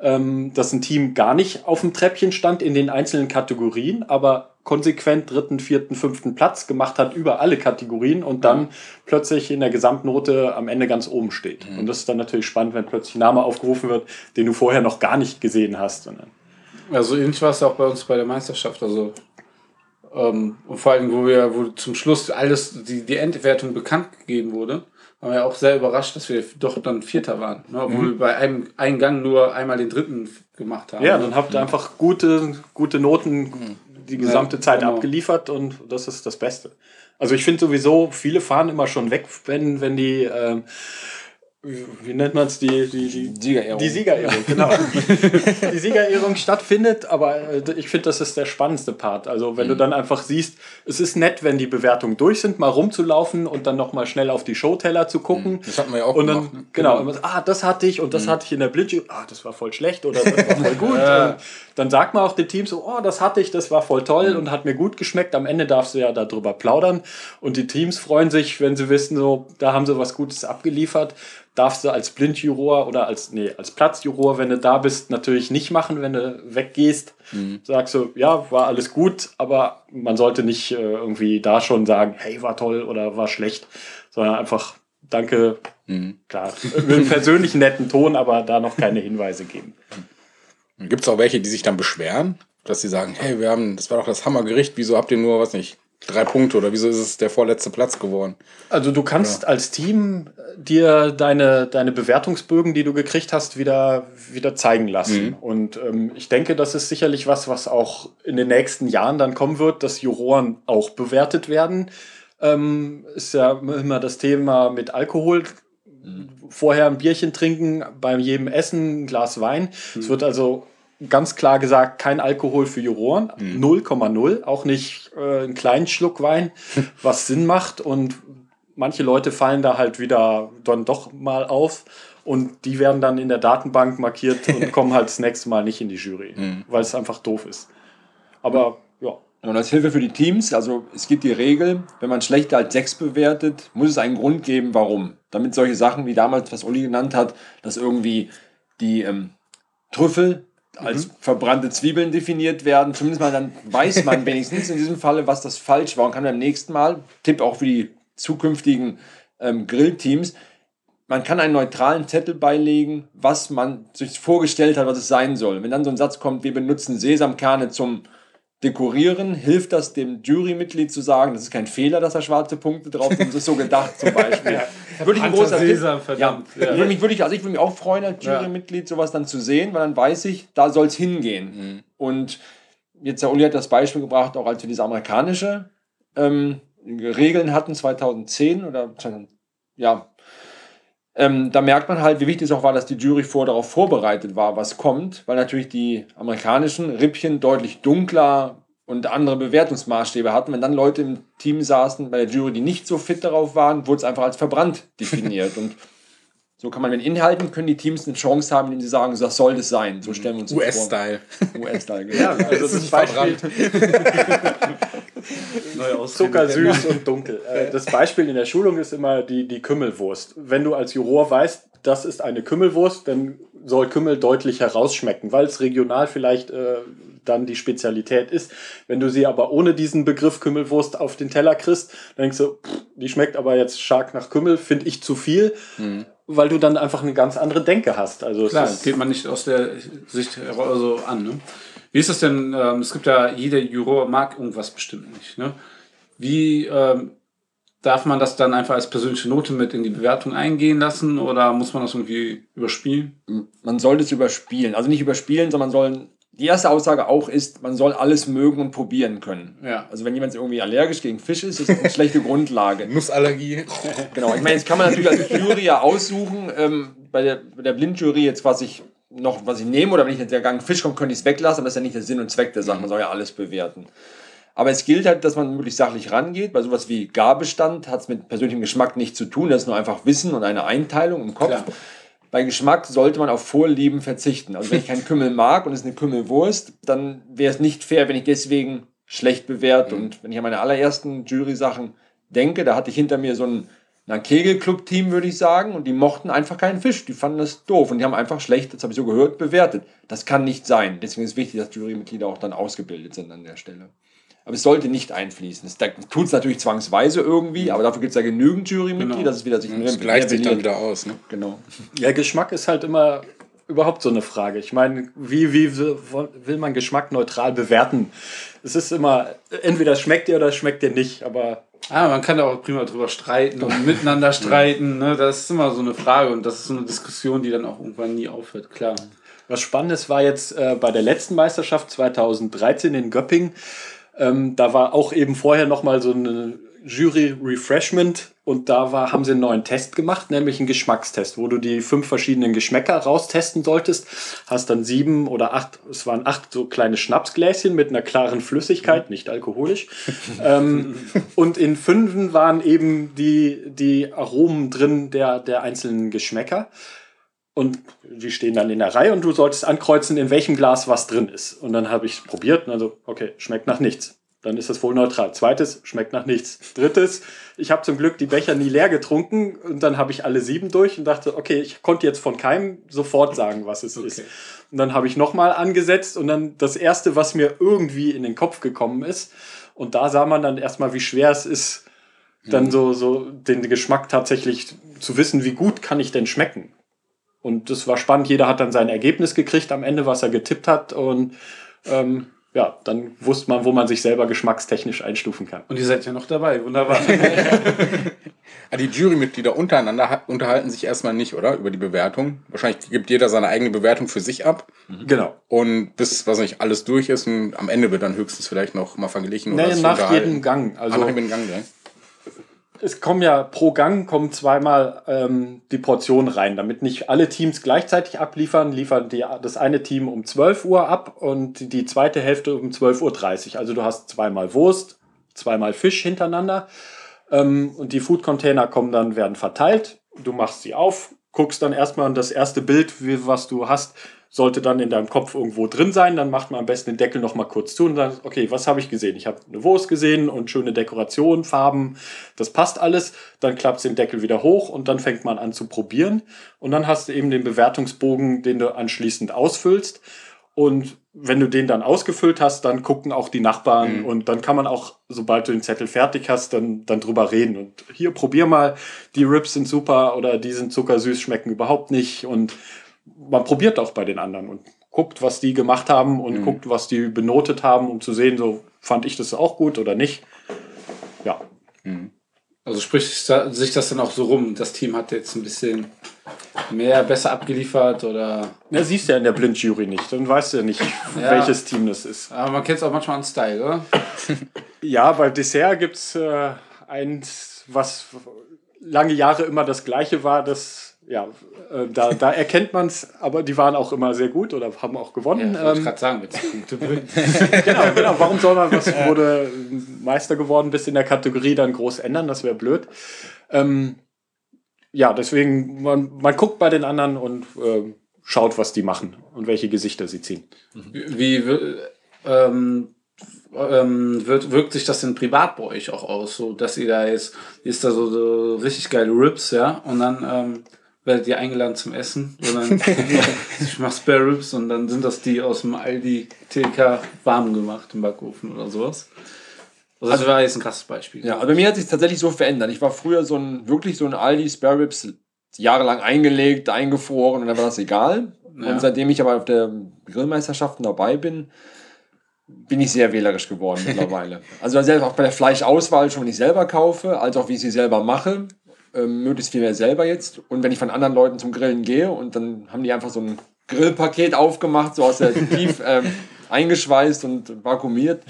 ähm, dass ein Team gar nicht auf dem Treppchen stand in den einzelnen Kategorien, aber konsequent dritten, vierten, fünften Platz gemacht hat über alle Kategorien und dann plötzlich in der Gesamtnote am Ende ganz oben steht. Und das ist dann natürlich spannend, wenn plötzlich ein Name aufgerufen wird, den du vorher noch gar nicht gesehen hast. Sondern Ja, so ähnlich war es ja auch bei uns bei der Meisterschaft. Also, ähm, und vor allem, wo wir, wo zum Schluss alles, die, die Endwertung bekannt gegeben wurde, waren wir auch sehr überrascht, dass wir doch dann Vierter waren. Ne? Obwohl wir bei einem Eingang nur einmal den dritten gemacht haben. Ja, dann habt ihr einfach gute, gute Noten die gesamte Ja, Zeit genau. abgeliefert und das ist das Beste. Also ich finde sowieso, viele fahren immer schon weg, wenn, wenn die, ähm, wie nennt man es, die, die, die Siegerehrung. Die Siegerehrung, genau. die Siegerehrung stattfindet, aber äh, ich finde, das ist der spannendste Part. Also wenn du dann einfach siehst, es ist nett, wenn die Bewertungen durch sind, mal rumzulaufen und dann nochmal schnell auf die Showteller zu gucken. Das hatten wir ja auch Und dann, gemacht, ne? genau, immer so, ah, das hatte ich und das hatte ich in der Blitz. Ah, das war voll schlecht oder das war voll gut. Und dann sagt man auch den Teams so, oh, das hatte ich, das war voll toll und hat mir gut geschmeckt. Am Ende darfst du ja darüber plaudern. Und die Teams freuen sich, wenn sie wissen, so, da haben sie was Gutes abgeliefert. Darfst du als Blindjuror oder als, nee, als Platzjuror, wenn du da bist, natürlich nicht machen, wenn du weggehst. Sagst du, ja, war alles gut, aber man sollte nicht äh, irgendwie da schon sagen, hey, war toll oder war schlecht, sondern einfach, danke, klar, mit einem persönlich netten Ton, aber da noch keine Hinweise geben. Gibt es auch welche, die sich dann beschweren, dass sie sagen, hey, wir haben, das war doch das Hammergericht, wieso habt ihr nur, was nicht, drei Punkte oder wieso ist es der vorletzte Platz geworden? Also du kannst als Team dir deine, deine Bewertungsbögen, die du gekriegt hast, wieder, wieder zeigen lassen. Und ähm, ich denke, das ist sicherlich was, was auch in den nächsten Jahren dann kommen wird, dass Juroren auch bewertet werden. Ähm, ist ja immer das Thema mit Alkohol. Vorher ein Bierchen trinken, bei jedem Essen ein Glas Wein. Es wird also ganz klar gesagt, kein Alkohol für Juroren. 0,0. Auch nicht äh, einen kleinen Schluck Wein, was Sinn macht. Und manche Leute fallen da halt wieder dann doch mal auf. Und die werden dann in der Datenbank markiert und kommen halt das nächste Mal nicht in die Jury, weil es einfach doof ist. Aber ja. Und als Hilfe für die Teams, also es gibt die Regel, wenn man schlechter als 6 bewertet, muss es einen Grund geben, warum. Damit solche Sachen wie damals, was Uli genannt hat, dass irgendwie die ähm, Trüffel als verbrannte Zwiebeln definiert werden. Zumindest mal dann weiß man wenigstens in diesem Falle, was das falsch war und kann beim nächsten Mal, Tipp auch für die zukünftigen ähm, Grillteams, man kann einen neutralen Zettel beilegen, was man sich vorgestellt hat, was es sein soll. Wenn dann so ein Satz kommt, wir benutzen Sesamkerne zum dekorieren, hilft das dem Jurymitglied zu sagen, das ist kein Fehler, dass da schwarze Punkte drauf sind, das ist so gedacht zum Beispiel. Würde ich ein großer Sesam, ja, verdammt. Ja. Würde mich also ich würde mich auch freuen, als Ja. Jurymitglied sowas dann zu sehen, weil dann weiß ich, da soll es hingehen. Und jetzt der Uli hat das Beispiel gebracht, auch als wir diese amerikanische ähm, Regeln hatten, 2010 oder 2000, ja, ähm, da merkt man halt, wie wichtig es auch war, dass die Jury vor darauf vorbereitet war, was kommt, weil natürlich die amerikanischen Rippchen deutlich dunkler und andere Bewertungsmaßstäbe hatten. Wenn dann Leute im Team saßen bei der Jury, die nicht so fit darauf waren, wurde es einfach als verbrannt definiert. und so kann man mit Inhalten, können die Teams eine Chance haben, indem sie sagen, so, das soll das sein. So stellen wir uns das US-Style. vor. US-Style. Genau. Ja, also das, ist Beispiel zuckersüß und dunkel. Äh, Das Beispiel in der Schulung ist immer die, die Kümmelwurst. Wenn du als Juror weißt, das ist eine Kümmelwurst, dann soll Kümmel deutlich herausschmecken, weil es regional vielleicht äh, dann die Spezialität ist. Wenn du sie aber ohne diesen Begriff Kümmelwurst auf den Teller kriegst, dann denkst du, pff, die schmeckt aber jetzt stark nach Kümmel, finde ich zu viel, weil du dann einfach eine ganz andere Denke hast. Also Klar, ist- geht man nicht aus der Sicht heraus so an. Ne? Wie ist das denn? Ähm, es gibt ja, jeder Juror mag irgendwas bestimmt nicht. Ne? Wie ähm, darf man das dann einfach als persönliche Note mit in die Bewertung eingehen lassen oder muss man das irgendwie überspielen? man sollte es überspielen. Also nicht überspielen, sondern man soll. Die erste Aussage auch ist, man soll alles mögen und probieren können. Ja. Also wenn jemand irgendwie allergisch gegen Fisch ist, ist das eine schlechte Grundlage. Nussallergie. Genau. Ich meine, jetzt kann man natürlich als Jury ja aussuchen, ähm, bei der, bei der Blindjury jetzt, was ich noch, was ich nehme, oder wenn ich jetzt der Gang Fisch kommt, könnte ich es weglassen, aber das ist ja nicht der Sinn und Zweck der Sache. Man soll ja alles bewerten. Aber es gilt halt, dass man wirklich sachlich rangeht. Bei sowas wie Garbestand hat es mit persönlichem Geschmack nichts zu tun. Das ist nur einfach Wissen und eine Einteilung im Kopf. Klar. Bei Geschmack sollte man auf Vorlieben verzichten. Also wenn ich keinen Kümmel mag und es ist eine Kümmelwurst, dann wäre es nicht fair, wenn ich deswegen schlecht bewerte. Und wenn ich an meine allerersten Jury-Sachen denke, da hatte ich hinter mir so ein Kegelclub-Team, würde ich sagen, und die mochten einfach keinen Fisch. Die fanden das doof und die haben einfach schlecht, das habe ich so gehört, bewertet. Das kann nicht sein. Deswegen ist wichtig, dass Jurymitglieder auch dann ausgebildet sind an der Stelle. Aber es sollte nicht einfließen. Es tut es natürlich zwangsweise irgendwie, aber dafür gibt es ja genügend Jurymitglieder, Genau. dass es wieder sich Das gleicht sich dann wieder aus. Ne? Genau. Ja, Geschmack ist halt immer überhaupt so eine Frage. Ich meine, wie, wie will man Geschmack neutral bewerten? Es ist immer, entweder schmeckt dir oder es schmeckt dir nicht, aber Ah, man kann da auch prima drüber streiten und miteinander streiten. Ne? Das ist immer so eine Frage und das ist so eine Diskussion, die dann auch irgendwann nie aufhört, klar. Was Spannendes war jetzt äh, bei der letzten Meisterschaft 2013 in Göppingen. Ähm, da war auch eben vorher nochmal so eine Jury-Refreshment und da war, haben sie einen neuen Test gemacht, nämlich einen Geschmackstest, wo du die fünf verschiedenen Geschmäcker raustesten solltest. Hast dann sieben oder acht, es waren acht so kleine Schnapsgläschen mit einer klaren Flüssigkeit, nicht alkoholisch. ähm, und in fünfen waren eben die, die Aromen drin der, der einzelnen Geschmäcker. Und die stehen dann in der Reihe und du solltest ankreuzen, in welchem Glas was drin ist. Und dann habe ich probiert und also, okay, schmeckt nach nichts. Dann ist das wohl neutral. Zweites, schmeckt nach nichts. Drittes, ich habe zum Glück die Becher nie leer getrunken und dann habe ich alle sieben durch und dachte, okay, ich konnte jetzt von keinem sofort sagen, was es ist. Und dann habe ich nochmal angesetzt und dann das erste, was mir irgendwie in den Kopf gekommen ist. Und da sah man dann erstmal, wie schwer es ist, dann so, so den Geschmack tatsächlich zu wissen, wie gut kann ich denn schmecken. Und das war spannend. Jeder hat dann sein Ergebnis gekriegt am Ende, was er getippt hat. Und ähm, ja, dann wusste man, wo man sich selber geschmackstechnisch einstufen kann. Und ihr seid ja noch dabei, wunderbar. Ah, Die Jurymitglieder untereinander ha- unterhalten sich erstmal nicht, oder? Über die Bewertung. Wahrscheinlich gibt jeder seine eigene Bewertung für sich ab. Genau. Und bis, was nicht, alles durch ist und am Ende wird dann höchstens vielleicht noch mal verglichen oder Nee, sich nach jedem Gang. Ah, Also nach jedem Gang, ja. Es kommen ja pro Gang kommen zweimal ähm, die Portionen rein. Damit nicht alle Teams gleichzeitig abliefern, liefern die, das eine Team um 12 Uhr ab und die zweite Hälfte um 12.30 Uhr. Also du hast zweimal Wurst, zweimal Fisch hintereinander. Ähm, und die Food-Container kommen dann, werden verteilt. Du machst sie auf, guckst dann erstmal das erste Bild, wie, was du hast, sollte dann in deinem Kopf irgendwo drin sein. Dann macht man am besten den Deckel noch mal kurz zu und sagt, okay, was habe ich gesehen? Ich habe eine Wurst gesehen und schöne Dekoration, Farben, das passt alles. Dann klappt den Deckel wieder hoch und dann fängt man an zu probieren. Und dann hast du eben den Bewertungsbogen, den du anschließend ausfüllst. Und wenn du den dann ausgefüllt hast, dann gucken auch die Nachbarn und dann kann man auch, sobald du den Zettel fertig hast, dann, dann drüber reden. Und hier probier mal, die Rips sind super oder die sind zuckersüß, schmecken überhaupt nicht. Und man probiert auch bei den anderen und guckt, was die gemacht haben und guckt, was die benotet haben, um zu sehen, so fand ich das auch gut oder nicht. Ja. Also spricht sich das dann auch so rum, das Team hat jetzt ein bisschen mehr, besser abgeliefert oder. Ja, siehst du ja in der Blindjury nicht. Dann weißt du ja nicht, Ja. welches Team das ist. Aber man kennt es auch manchmal an Style, oder? Ja, bei Dessert gibt es äh, eins, was lange Jahre immer das gleiche war. Das, ja, äh, da, da erkennt man es, aber die waren auch immer sehr gut oder haben auch gewonnen. Ja, wollte ich ähm, gerade sagen, wenn es Punkte bringt. genau, genau. Warum soll man, was wurde Meister geworden, bis in der Kategorie dann groß ändern? Das wäre blöd. Ähm, ja, deswegen, man, man guckt bei den anderen und ähm, schaut, was die machen und welche Gesichter sie ziehen. Wie ähm, ähm, wird, wirkt sich das denn privat bei euch auch aus? So, dass ihr da jetzt, ist da so, so richtig geile Ribs, ja? Und dann ähm, werdet ihr eingeladen zum Essen. Und dann ich mach Spare Ribs und dann sind das die aus dem Aldi TK warm gemacht im Backofen oder sowas. Also das war jetzt ein krasses Beispiel. Ja, also bei mir hat sich tatsächlich so verändert. Ich war früher so ein, wirklich so ein Aldi Spare Ribs jahrelang eingelegt, eingefroren und dann war das egal. Ja. Und seitdem ich aber auf der Grillmeisterschaften dabei bin, bin ich sehr wählerisch geworden mittlerweile. also selbst auch bei der Fleischauswahl schon, wenn ich selber kaufe, als auch wie ich sie selber mache, ähm, möglichst viel mehr selber jetzt. Und wenn ich von anderen Leuten zum Grillen gehe und dann haben die einfach so ein Grillpaket aufgemacht, so aus der Tief ähm, eingeschweißt und vakuumiert,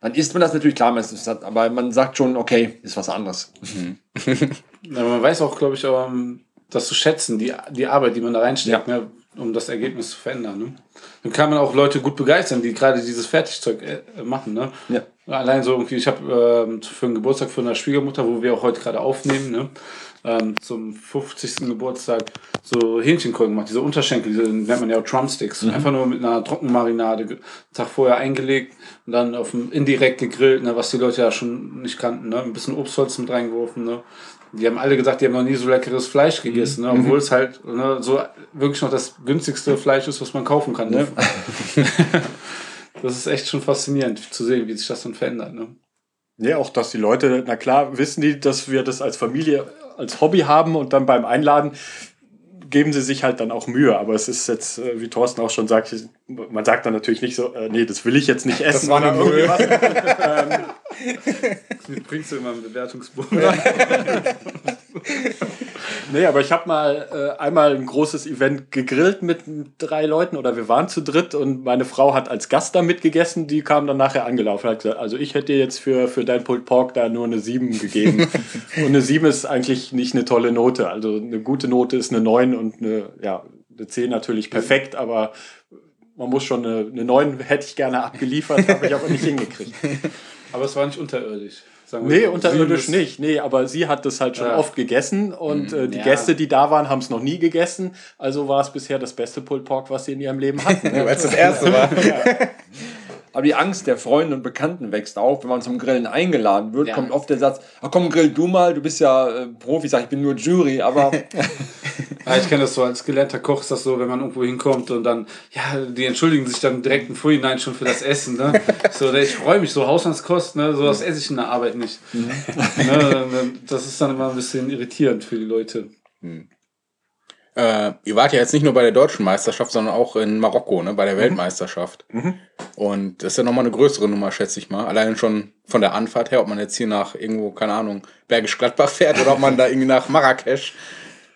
dann isst man das natürlich klar, satt, aber man sagt schon, okay, ist was anderes. Ja, man weiß auch, glaube ich, ähm, das zu schätzen, die, die Arbeit, die man da reinsteckt, ne, um das Ergebnis zu verändern. Ne? Dann kann man auch Leute gut begeistern, die gerade dieses Fertigzeug äh, machen. Ne? Ja. Allein so irgendwie, ich habe ähm, für einen Geburtstag von einer Schwiegermutter, wo wir auch heute gerade aufnehmen, ne? ähm, zum 50. Geburtstag so Hähnchenkolben gemacht, diese Unterschenkel, diese nennt man ja auch Drumsticks. Einfach nur mit einer Trockenmarinade, ge- Tag vorher eingelegt und dann auf dem, indirekt gegrillt, ne, was die Leute ja schon nicht kannten. Ne? Ein bisschen Obstholz mit reingeworfen. Ne? Die haben alle gesagt, die haben noch nie so leckeres Fleisch gegessen, ne? obwohl es halt ne, so wirklich noch das günstigste Fleisch ist, was man kaufen kann. Ne? das ist echt schon faszinierend zu sehen, wie sich das dann verändert. Ne? Ja, auch, dass die Leute, na klar, wissen die, dass wir das als Familie, als Hobby haben und dann beim Einladen geben sie sich halt dann auch Mühe. Aber es ist jetzt, äh, wie Thorsten auch schon sagt, man sagt dann natürlich nicht so, äh, nee, das will ich jetzt nicht essen. war eine Mühe. Mit bringst du immer einen Bewertungsbogen. Nee, aber ich habe mal äh, einmal ein großes Event gegrillt mit drei Leuten oder wir waren zu dritt und meine Frau hat als Gast da mitgegessen, die kam dann nachher angelaufen und hat gesagt, also ich hätte dir jetzt für, für dein Pulled Pork da nur eine 7 gegeben. und eine 7 ist eigentlich nicht eine tolle Note. Also eine gute Note ist eine 9 und eine, ja, eine 10 natürlich perfekt, aber man muss schon eine, eine 9 hätte ich gerne abgeliefert, habe ich aber nicht hingekriegt. Aber es war nicht unterirdisch. Sagen Nee, unterirdisch nicht. Nee, aber sie hat das halt schon Ja. oft gegessen und äh, die ja. Gäste, die da waren, haben es noch nie gegessen. Also war es bisher das beste Pulled Pork, was sie in ihrem Leben hatten. Weil es das erste war. Aber die Angst der Freunde und Bekannten wächst auf, wenn man zum Grillen eingeladen wird, Ja. kommt oft der Satz, ach komm, grill du mal, du bist ja äh, Profi, sag ich bin nur Jury, aber Ja, ich kenne das so als gelernter Koch, ist das so, wenn man irgendwo hinkommt und dann, ja, die entschuldigen sich dann direkt im Vorhinein schon für das Essen. Ne? So, ich freue mich, so Hausmannskost, ne? sowas esse ich in der Arbeit nicht. ne? Das ist dann immer ein bisschen irritierend für die Leute. Äh, ihr wart ja jetzt nicht nur bei der deutschen Meisterschaft, sondern auch in Marokko, ne, bei der Weltmeisterschaft. Und das ist ja nochmal eine größere Nummer, schätze ich mal. Allein schon von der Anfahrt her, ob man jetzt hier nach irgendwo, keine Ahnung, Bergisch Gladbach fährt oder ob man da irgendwie nach Marrakesch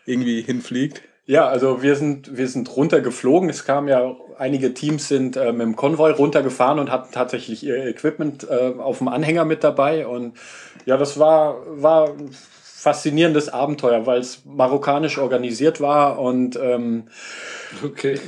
irgendwie hinfliegt. Ja, also wir sind, wir sind runtergeflogen. Es kamen ja einige Teams sind äh, mit dem Konvoi runtergefahren und hatten tatsächlich ihr Equipment äh, auf dem Anhänger mit dabei. Und ja, das war, war faszinierendes Abenteuer, weil es marokkanisch organisiert war und ähm, Okay.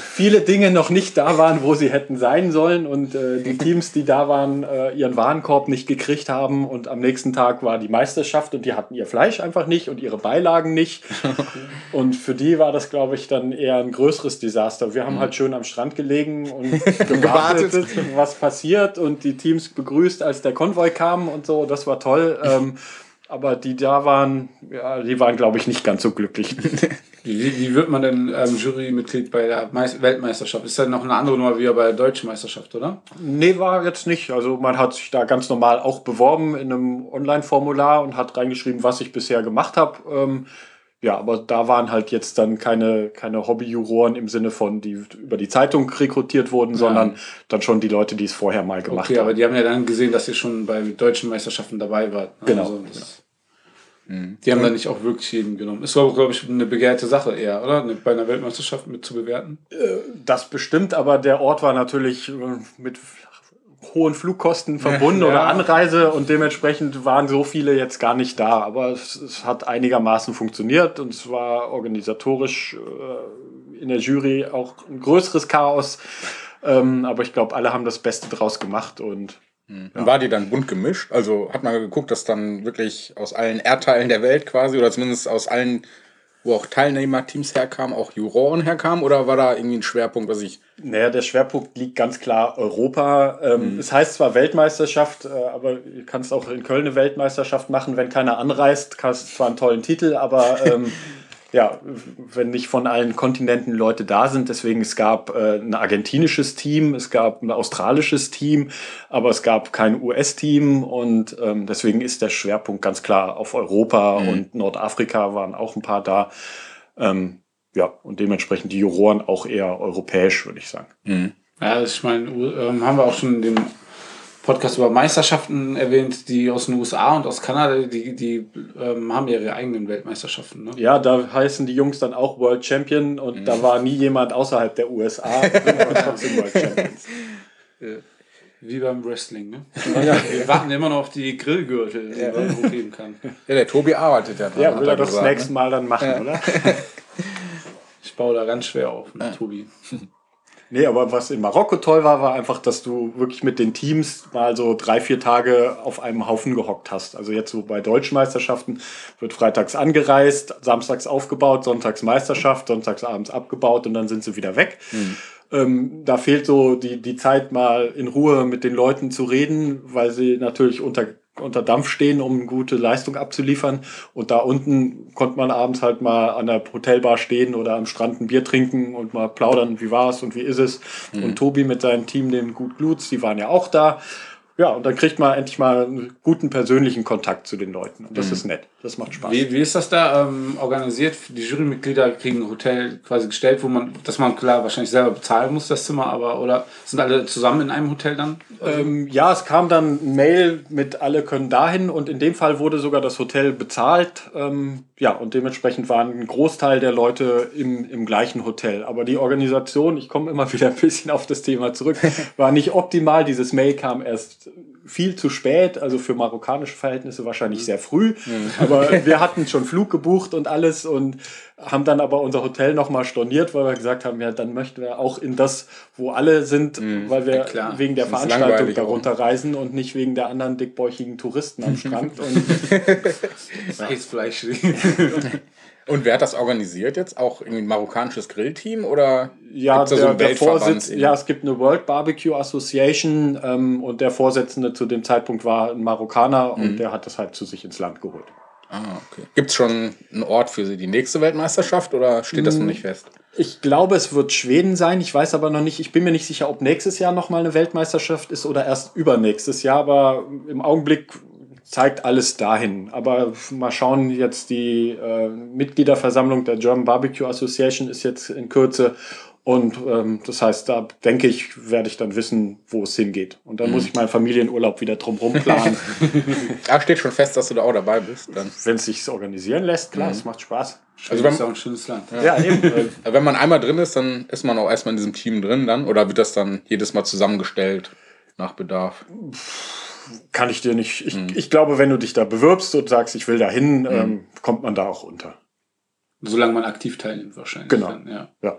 viele Dinge noch nicht da waren, wo sie hätten sein sollen und äh, die Teams, die da waren, äh, ihren Warenkorb nicht gekriegt haben und am nächsten Tag war die Meisterschaft und die hatten ihr Fleisch einfach nicht und ihre Beilagen nicht und für die war das, glaube ich, dann eher ein größeres Desaster. Wir haben halt schön am Strand gelegen und gewartet, was passiert und die Teams begrüßt, als der Konvoi kam und so, das war toll. Ähm, aber die da waren, ja, die waren, glaube ich, nicht ganz so glücklich. Wie, wie wird man denn ähm, Jurymitglied bei der Meis Weltmeisterschaft? Ist ja noch eine andere Nummer wie bei der deutschen Meisterschaft, oder? Nee, war jetzt nicht. Also man hat sich da ganz normal auch beworben in einem Online-Formular und hat reingeschrieben, was ich bisher gemacht habe. Ähm, ja, aber da waren halt jetzt dann keine, keine Hobbyjuroren im Sinne von, die über die Zeitung rekrutiert wurden, sondern dann schon die Leute, die es vorher mal gemacht Okay, aber haben. die haben ja dann gesehen, dass ihr schon bei deutschen Meisterschaften dabei wart. ne? Genau, Also das, Die haben dann nicht auch wirklich jeden genommen. Ist, glaube ich, eine begehrte Sache eher, oder? Eine- Bei einer Weltmeisterschaft mit zu bewerten. Das bestimmt, aber der Ort war natürlich äh, mit hohen Flugkosten verbunden Ja. oder Anreise und dementsprechend waren so viele jetzt gar nicht da. Aber es, es hat einigermaßen funktioniert und es war organisatorisch äh, in der Jury auch ein größeres Chaos. Ähm, aber ich glaube, alle haben das Beste draus gemacht und Und War die dann bunt gemischt? Also hat man geguckt, dass dann wirklich aus allen Erdteilen der Welt quasi oder zumindest aus allen, wo auch Teilnehmerteams herkamen, auch Juroren herkamen? Oder war da irgendwie ein Schwerpunkt, was ich. Naja, der Schwerpunkt liegt ganz klar Europa. Ähm, Es heißt zwar Weltmeisterschaft, äh, aber du kannst auch in Köln eine Weltmeisterschaft machen, wenn keiner anreist. Kannst zwar einen tollen Titel, aber ähm, ja, wenn nicht von allen Kontinenten Leute da sind. Deswegen es gab äh, ein argentinisches Team, es gab ein australisches Team, aber es gab kein US-Team und ähm, deswegen ist der Schwerpunkt ganz klar auf Europa und Nordafrika waren auch ein paar da. Ähm, ja, und dementsprechend die Juroren auch eher europäisch, würde ich sagen. Ja, ich meine, ähm, haben wir auch schon in dem Podcast über Meisterschaften erwähnt, die aus den USA und aus Kanada, die, die ähm, haben ihre eigenen Weltmeisterschaften. Ne? Ja, da heißen die Jungs dann auch World Champion und da war nie jemand außerhalb der USA. Wie beim Wrestling. Ne? Wir warten immer noch auf die Grillgürtel, die man hochheben kann. Ja, der Tobi arbeitet ja dran. Ja, will er das gesagt, nächste ne? Mal dann machen, oder? Ich baue da ganz schwer auf mit Tobi. Nee, aber was in Marokko toll war, war einfach, dass du wirklich mit den Teams mal so drei, vier Tage auf einem Haufen gehockt hast. Also jetzt so bei deutschen Meisterschaften wird freitags angereist, samstags aufgebaut, sonntags Meisterschaft, sonntags abends abgebaut und dann sind sie wieder weg. Ähm, da fehlt so die, die Zeit, mal in Ruhe mit den Leuten zu reden, weil sie natürlich unter, unter Dampf stehen, um gute Leistung abzuliefern. Und da unten konnte man abends halt mal an der Hotelbar stehen oder am Strand ein Bier trinken und mal plaudern, wie war es und wie ist es. Und Tobi mit seinem Team, dem Gut Bluts, die waren ja auch da. Ja, und dann kriegt man endlich mal einen guten persönlichen Kontakt zu den Leuten. Und das ist nett. Das macht Spaß. Wie, wie ist das da ähm, organisiert? Die Jurymitglieder kriegen ein Hotel quasi gestellt, wo man, dass man klar wahrscheinlich selber bezahlen muss, das Zimmer, aber oder sind alle zusammen in einem Hotel dann? Ähm, ja, es kam dann ein Mail mit alle können dahin und in dem Fall wurde sogar das Hotel bezahlt. Ähm, ja, und dementsprechend waren ein Großteil der Leute im, im gleichen Hotel. Aber die Organisation, ich komme immer wieder ein bisschen auf das Thema zurück, war nicht optimal. Dieses Mail kam erst viel zu spät, also für marokkanische Verhältnisse wahrscheinlich sehr früh. Aber wir hatten schon Flug gebucht und alles und haben dann aber unser Hotel nochmal storniert, weil wir gesagt haben, ja, dann möchten wir auch in das, wo alle sind, weil wir ja, wegen der Sonst Veranstaltung auch. darunter reisen und nicht wegen der anderen dickbäuchigen Touristen am Strand. Und Weißfleisch. Und wer hat das organisiert jetzt? Auch irgendwie ein marokkanisches Grillteam oder ja, der, so der Vorsitz, irgendwie? ja, es gibt eine World Barbecue Association ähm, und der Vorsitzende zu dem Zeitpunkt war ein Marokkaner Mhm. und der hat das halt zu sich ins Land geholt. Ah, okay. Gibt es schon einen Ort für die nächste Weltmeisterschaft oder steht das noch nicht fest? Ich glaube, es wird Schweden sein. Ich weiß aber noch nicht, ich bin mir nicht sicher, ob nächstes Jahr nochmal eine Weltmeisterschaft ist oder erst übernächstes Jahr. Aber im Augenblick zeigt alles dahin. Aber mal schauen, jetzt die äh, Mitgliederversammlung der German Barbecue Association ist jetzt in Kürze. Und ähm, das heißt, da denke ich, werde ich dann wissen, wo es hingeht. Und dann muss ich meinen Familienurlaub wieder drumherum planen. Ah, steht schon fest, dass du da auch dabei bist. Wenn es sich organisieren lässt, klar, es macht Spaß. Also das ist wenn, auch ein schönes Land. Ja, eben. äh, wenn man einmal drin ist, dann ist man auch erstmal in diesem Team drin dann oder wird das dann jedes Mal zusammengestellt nach Bedarf? Kann ich dir nicht. Ich, ich glaube, wenn du dich da bewirbst und sagst, ich will da hin, ähm, kommt man da auch unter. Solange man aktiv teilnimmt wahrscheinlich. Genau. Dann, ja. Ja.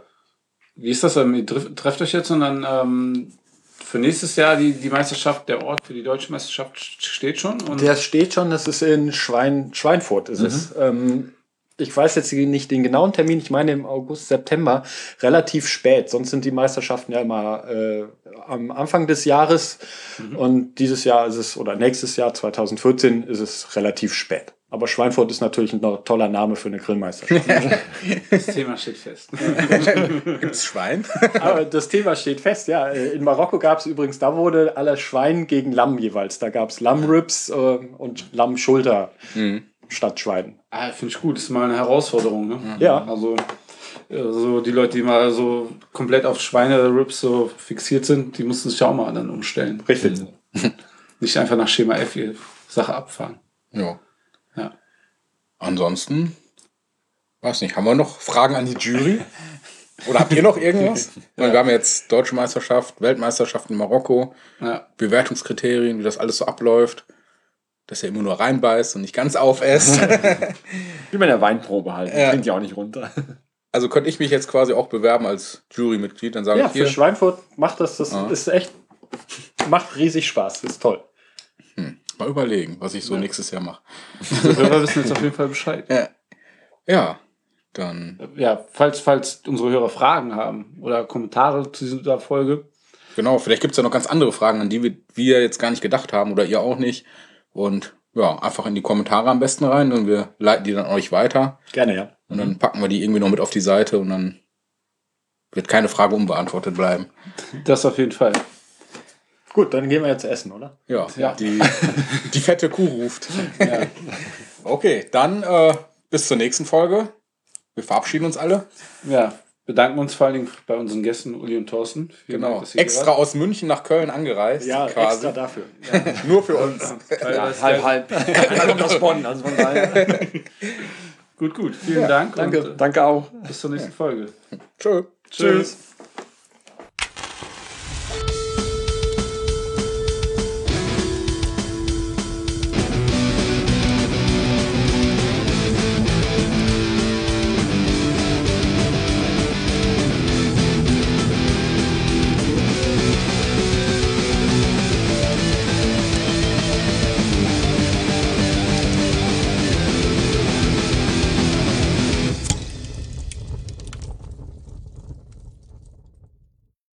Wie ist das? Ähm, Ihr treff- trefft euch jetzt und dann ähm, für nächstes Jahr die, die Meisterschaft, der Ort für die deutsche Meisterschaft steht schon. Und Der steht schon, das ist in Schwein, Schweinfurt ist es. Ähm, ich weiß jetzt nicht den genauen Termin, ich meine im August, September, relativ spät. Sonst sind die Meisterschaften ja immer äh, am Anfang des Jahres. Und dieses Jahr ist es, oder nächstes Jahr, 2014, ist es relativ spät. Aber Schweinfurt ist natürlich ein toller Name für eine Grillmeisterschaft. das Thema steht fest. Gibt's Schwein? Aber das Thema steht fest, ja. In Marokko gab es übrigens, da wurde aller Schwein gegen Lamm jeweils. Da gab es Lammribs äh, und Lammschulter. Statt Schweinen. Ah, finde ich gut. Das ist mal eine Herausforderung. Ne? Ja. Also, äh, so die Leute, die mal so komplett auf Schweine-Rips so fixiert sind, die mussten sich auch mal dann umstellen. Richtig. Nicht einfach nach Schema F ihre Sache abfahren. Ja. Ja. Ansonsten, weiß nicht, haben wir noch Fragen an die Jury? Oder habt ihr noch irgendwas? Weil Wir haben jetzt Deutsche Meisterschaft, Weltmeisterschaft in Marokko, Ja. Bewertungskriterien, wie das alles so abläuft. Dass er immer nur reinbeißt und nicht ganz aufesst. Wie bei der Weinprobe halt. Ja. Trinkt ja auch nicht runter. also könnte ich mich jetzt quasi auch bewerben als Jurymitglied. Dann sage Ja, ich für hier, Schweinfurt macht das, das Ja. ist echt, macht riesig Spaß, ist toll. mal überlegen, was ich so nächstes Jahr mache. Die Hörer wissen jetzt auf jeden Fall Bescheid. Ja. ja, dann Ja, falls, falls unsere Hörer Fragen haben oder Kommentare zu dieser Folge, Genau, vielleicht gibt es ja noch ganz andere Fragen, an die wir, wir jetzt gar nicht gedacht haben oder ihr auch nicht. Und ja, einfach in die Kommentare am besten rein und wir leiten die dann an euch weiter. Gerne, ja. Und dann packen wir die irgendwie noch mit auf die Seite und dann wird keine Frage unbeantwortet bleiben. das auf jeden Fall. Gut, dann gehen wir jetzt essen, oder? Ja, Ja. Die, die fette Kuh ruft. Okay, dann äh, bis zur nächsten Folge. Wir verabschieden uns alle. Ja, bedanken uns vor allen Dingen bei unseren Gästen Uli und Thorsten. Vielen Dank, Genau. hier Extra wart. aus München nach Köln angereist. quasi. dafür. Nur für uns. Ja, halb, halb. Einer kommt aus Bonn, also von daher. Gut, gut. Vielen Dank. Danke. Und, Danke auch. äh, bis zur nächsten Folge. Tschö. Tschüss.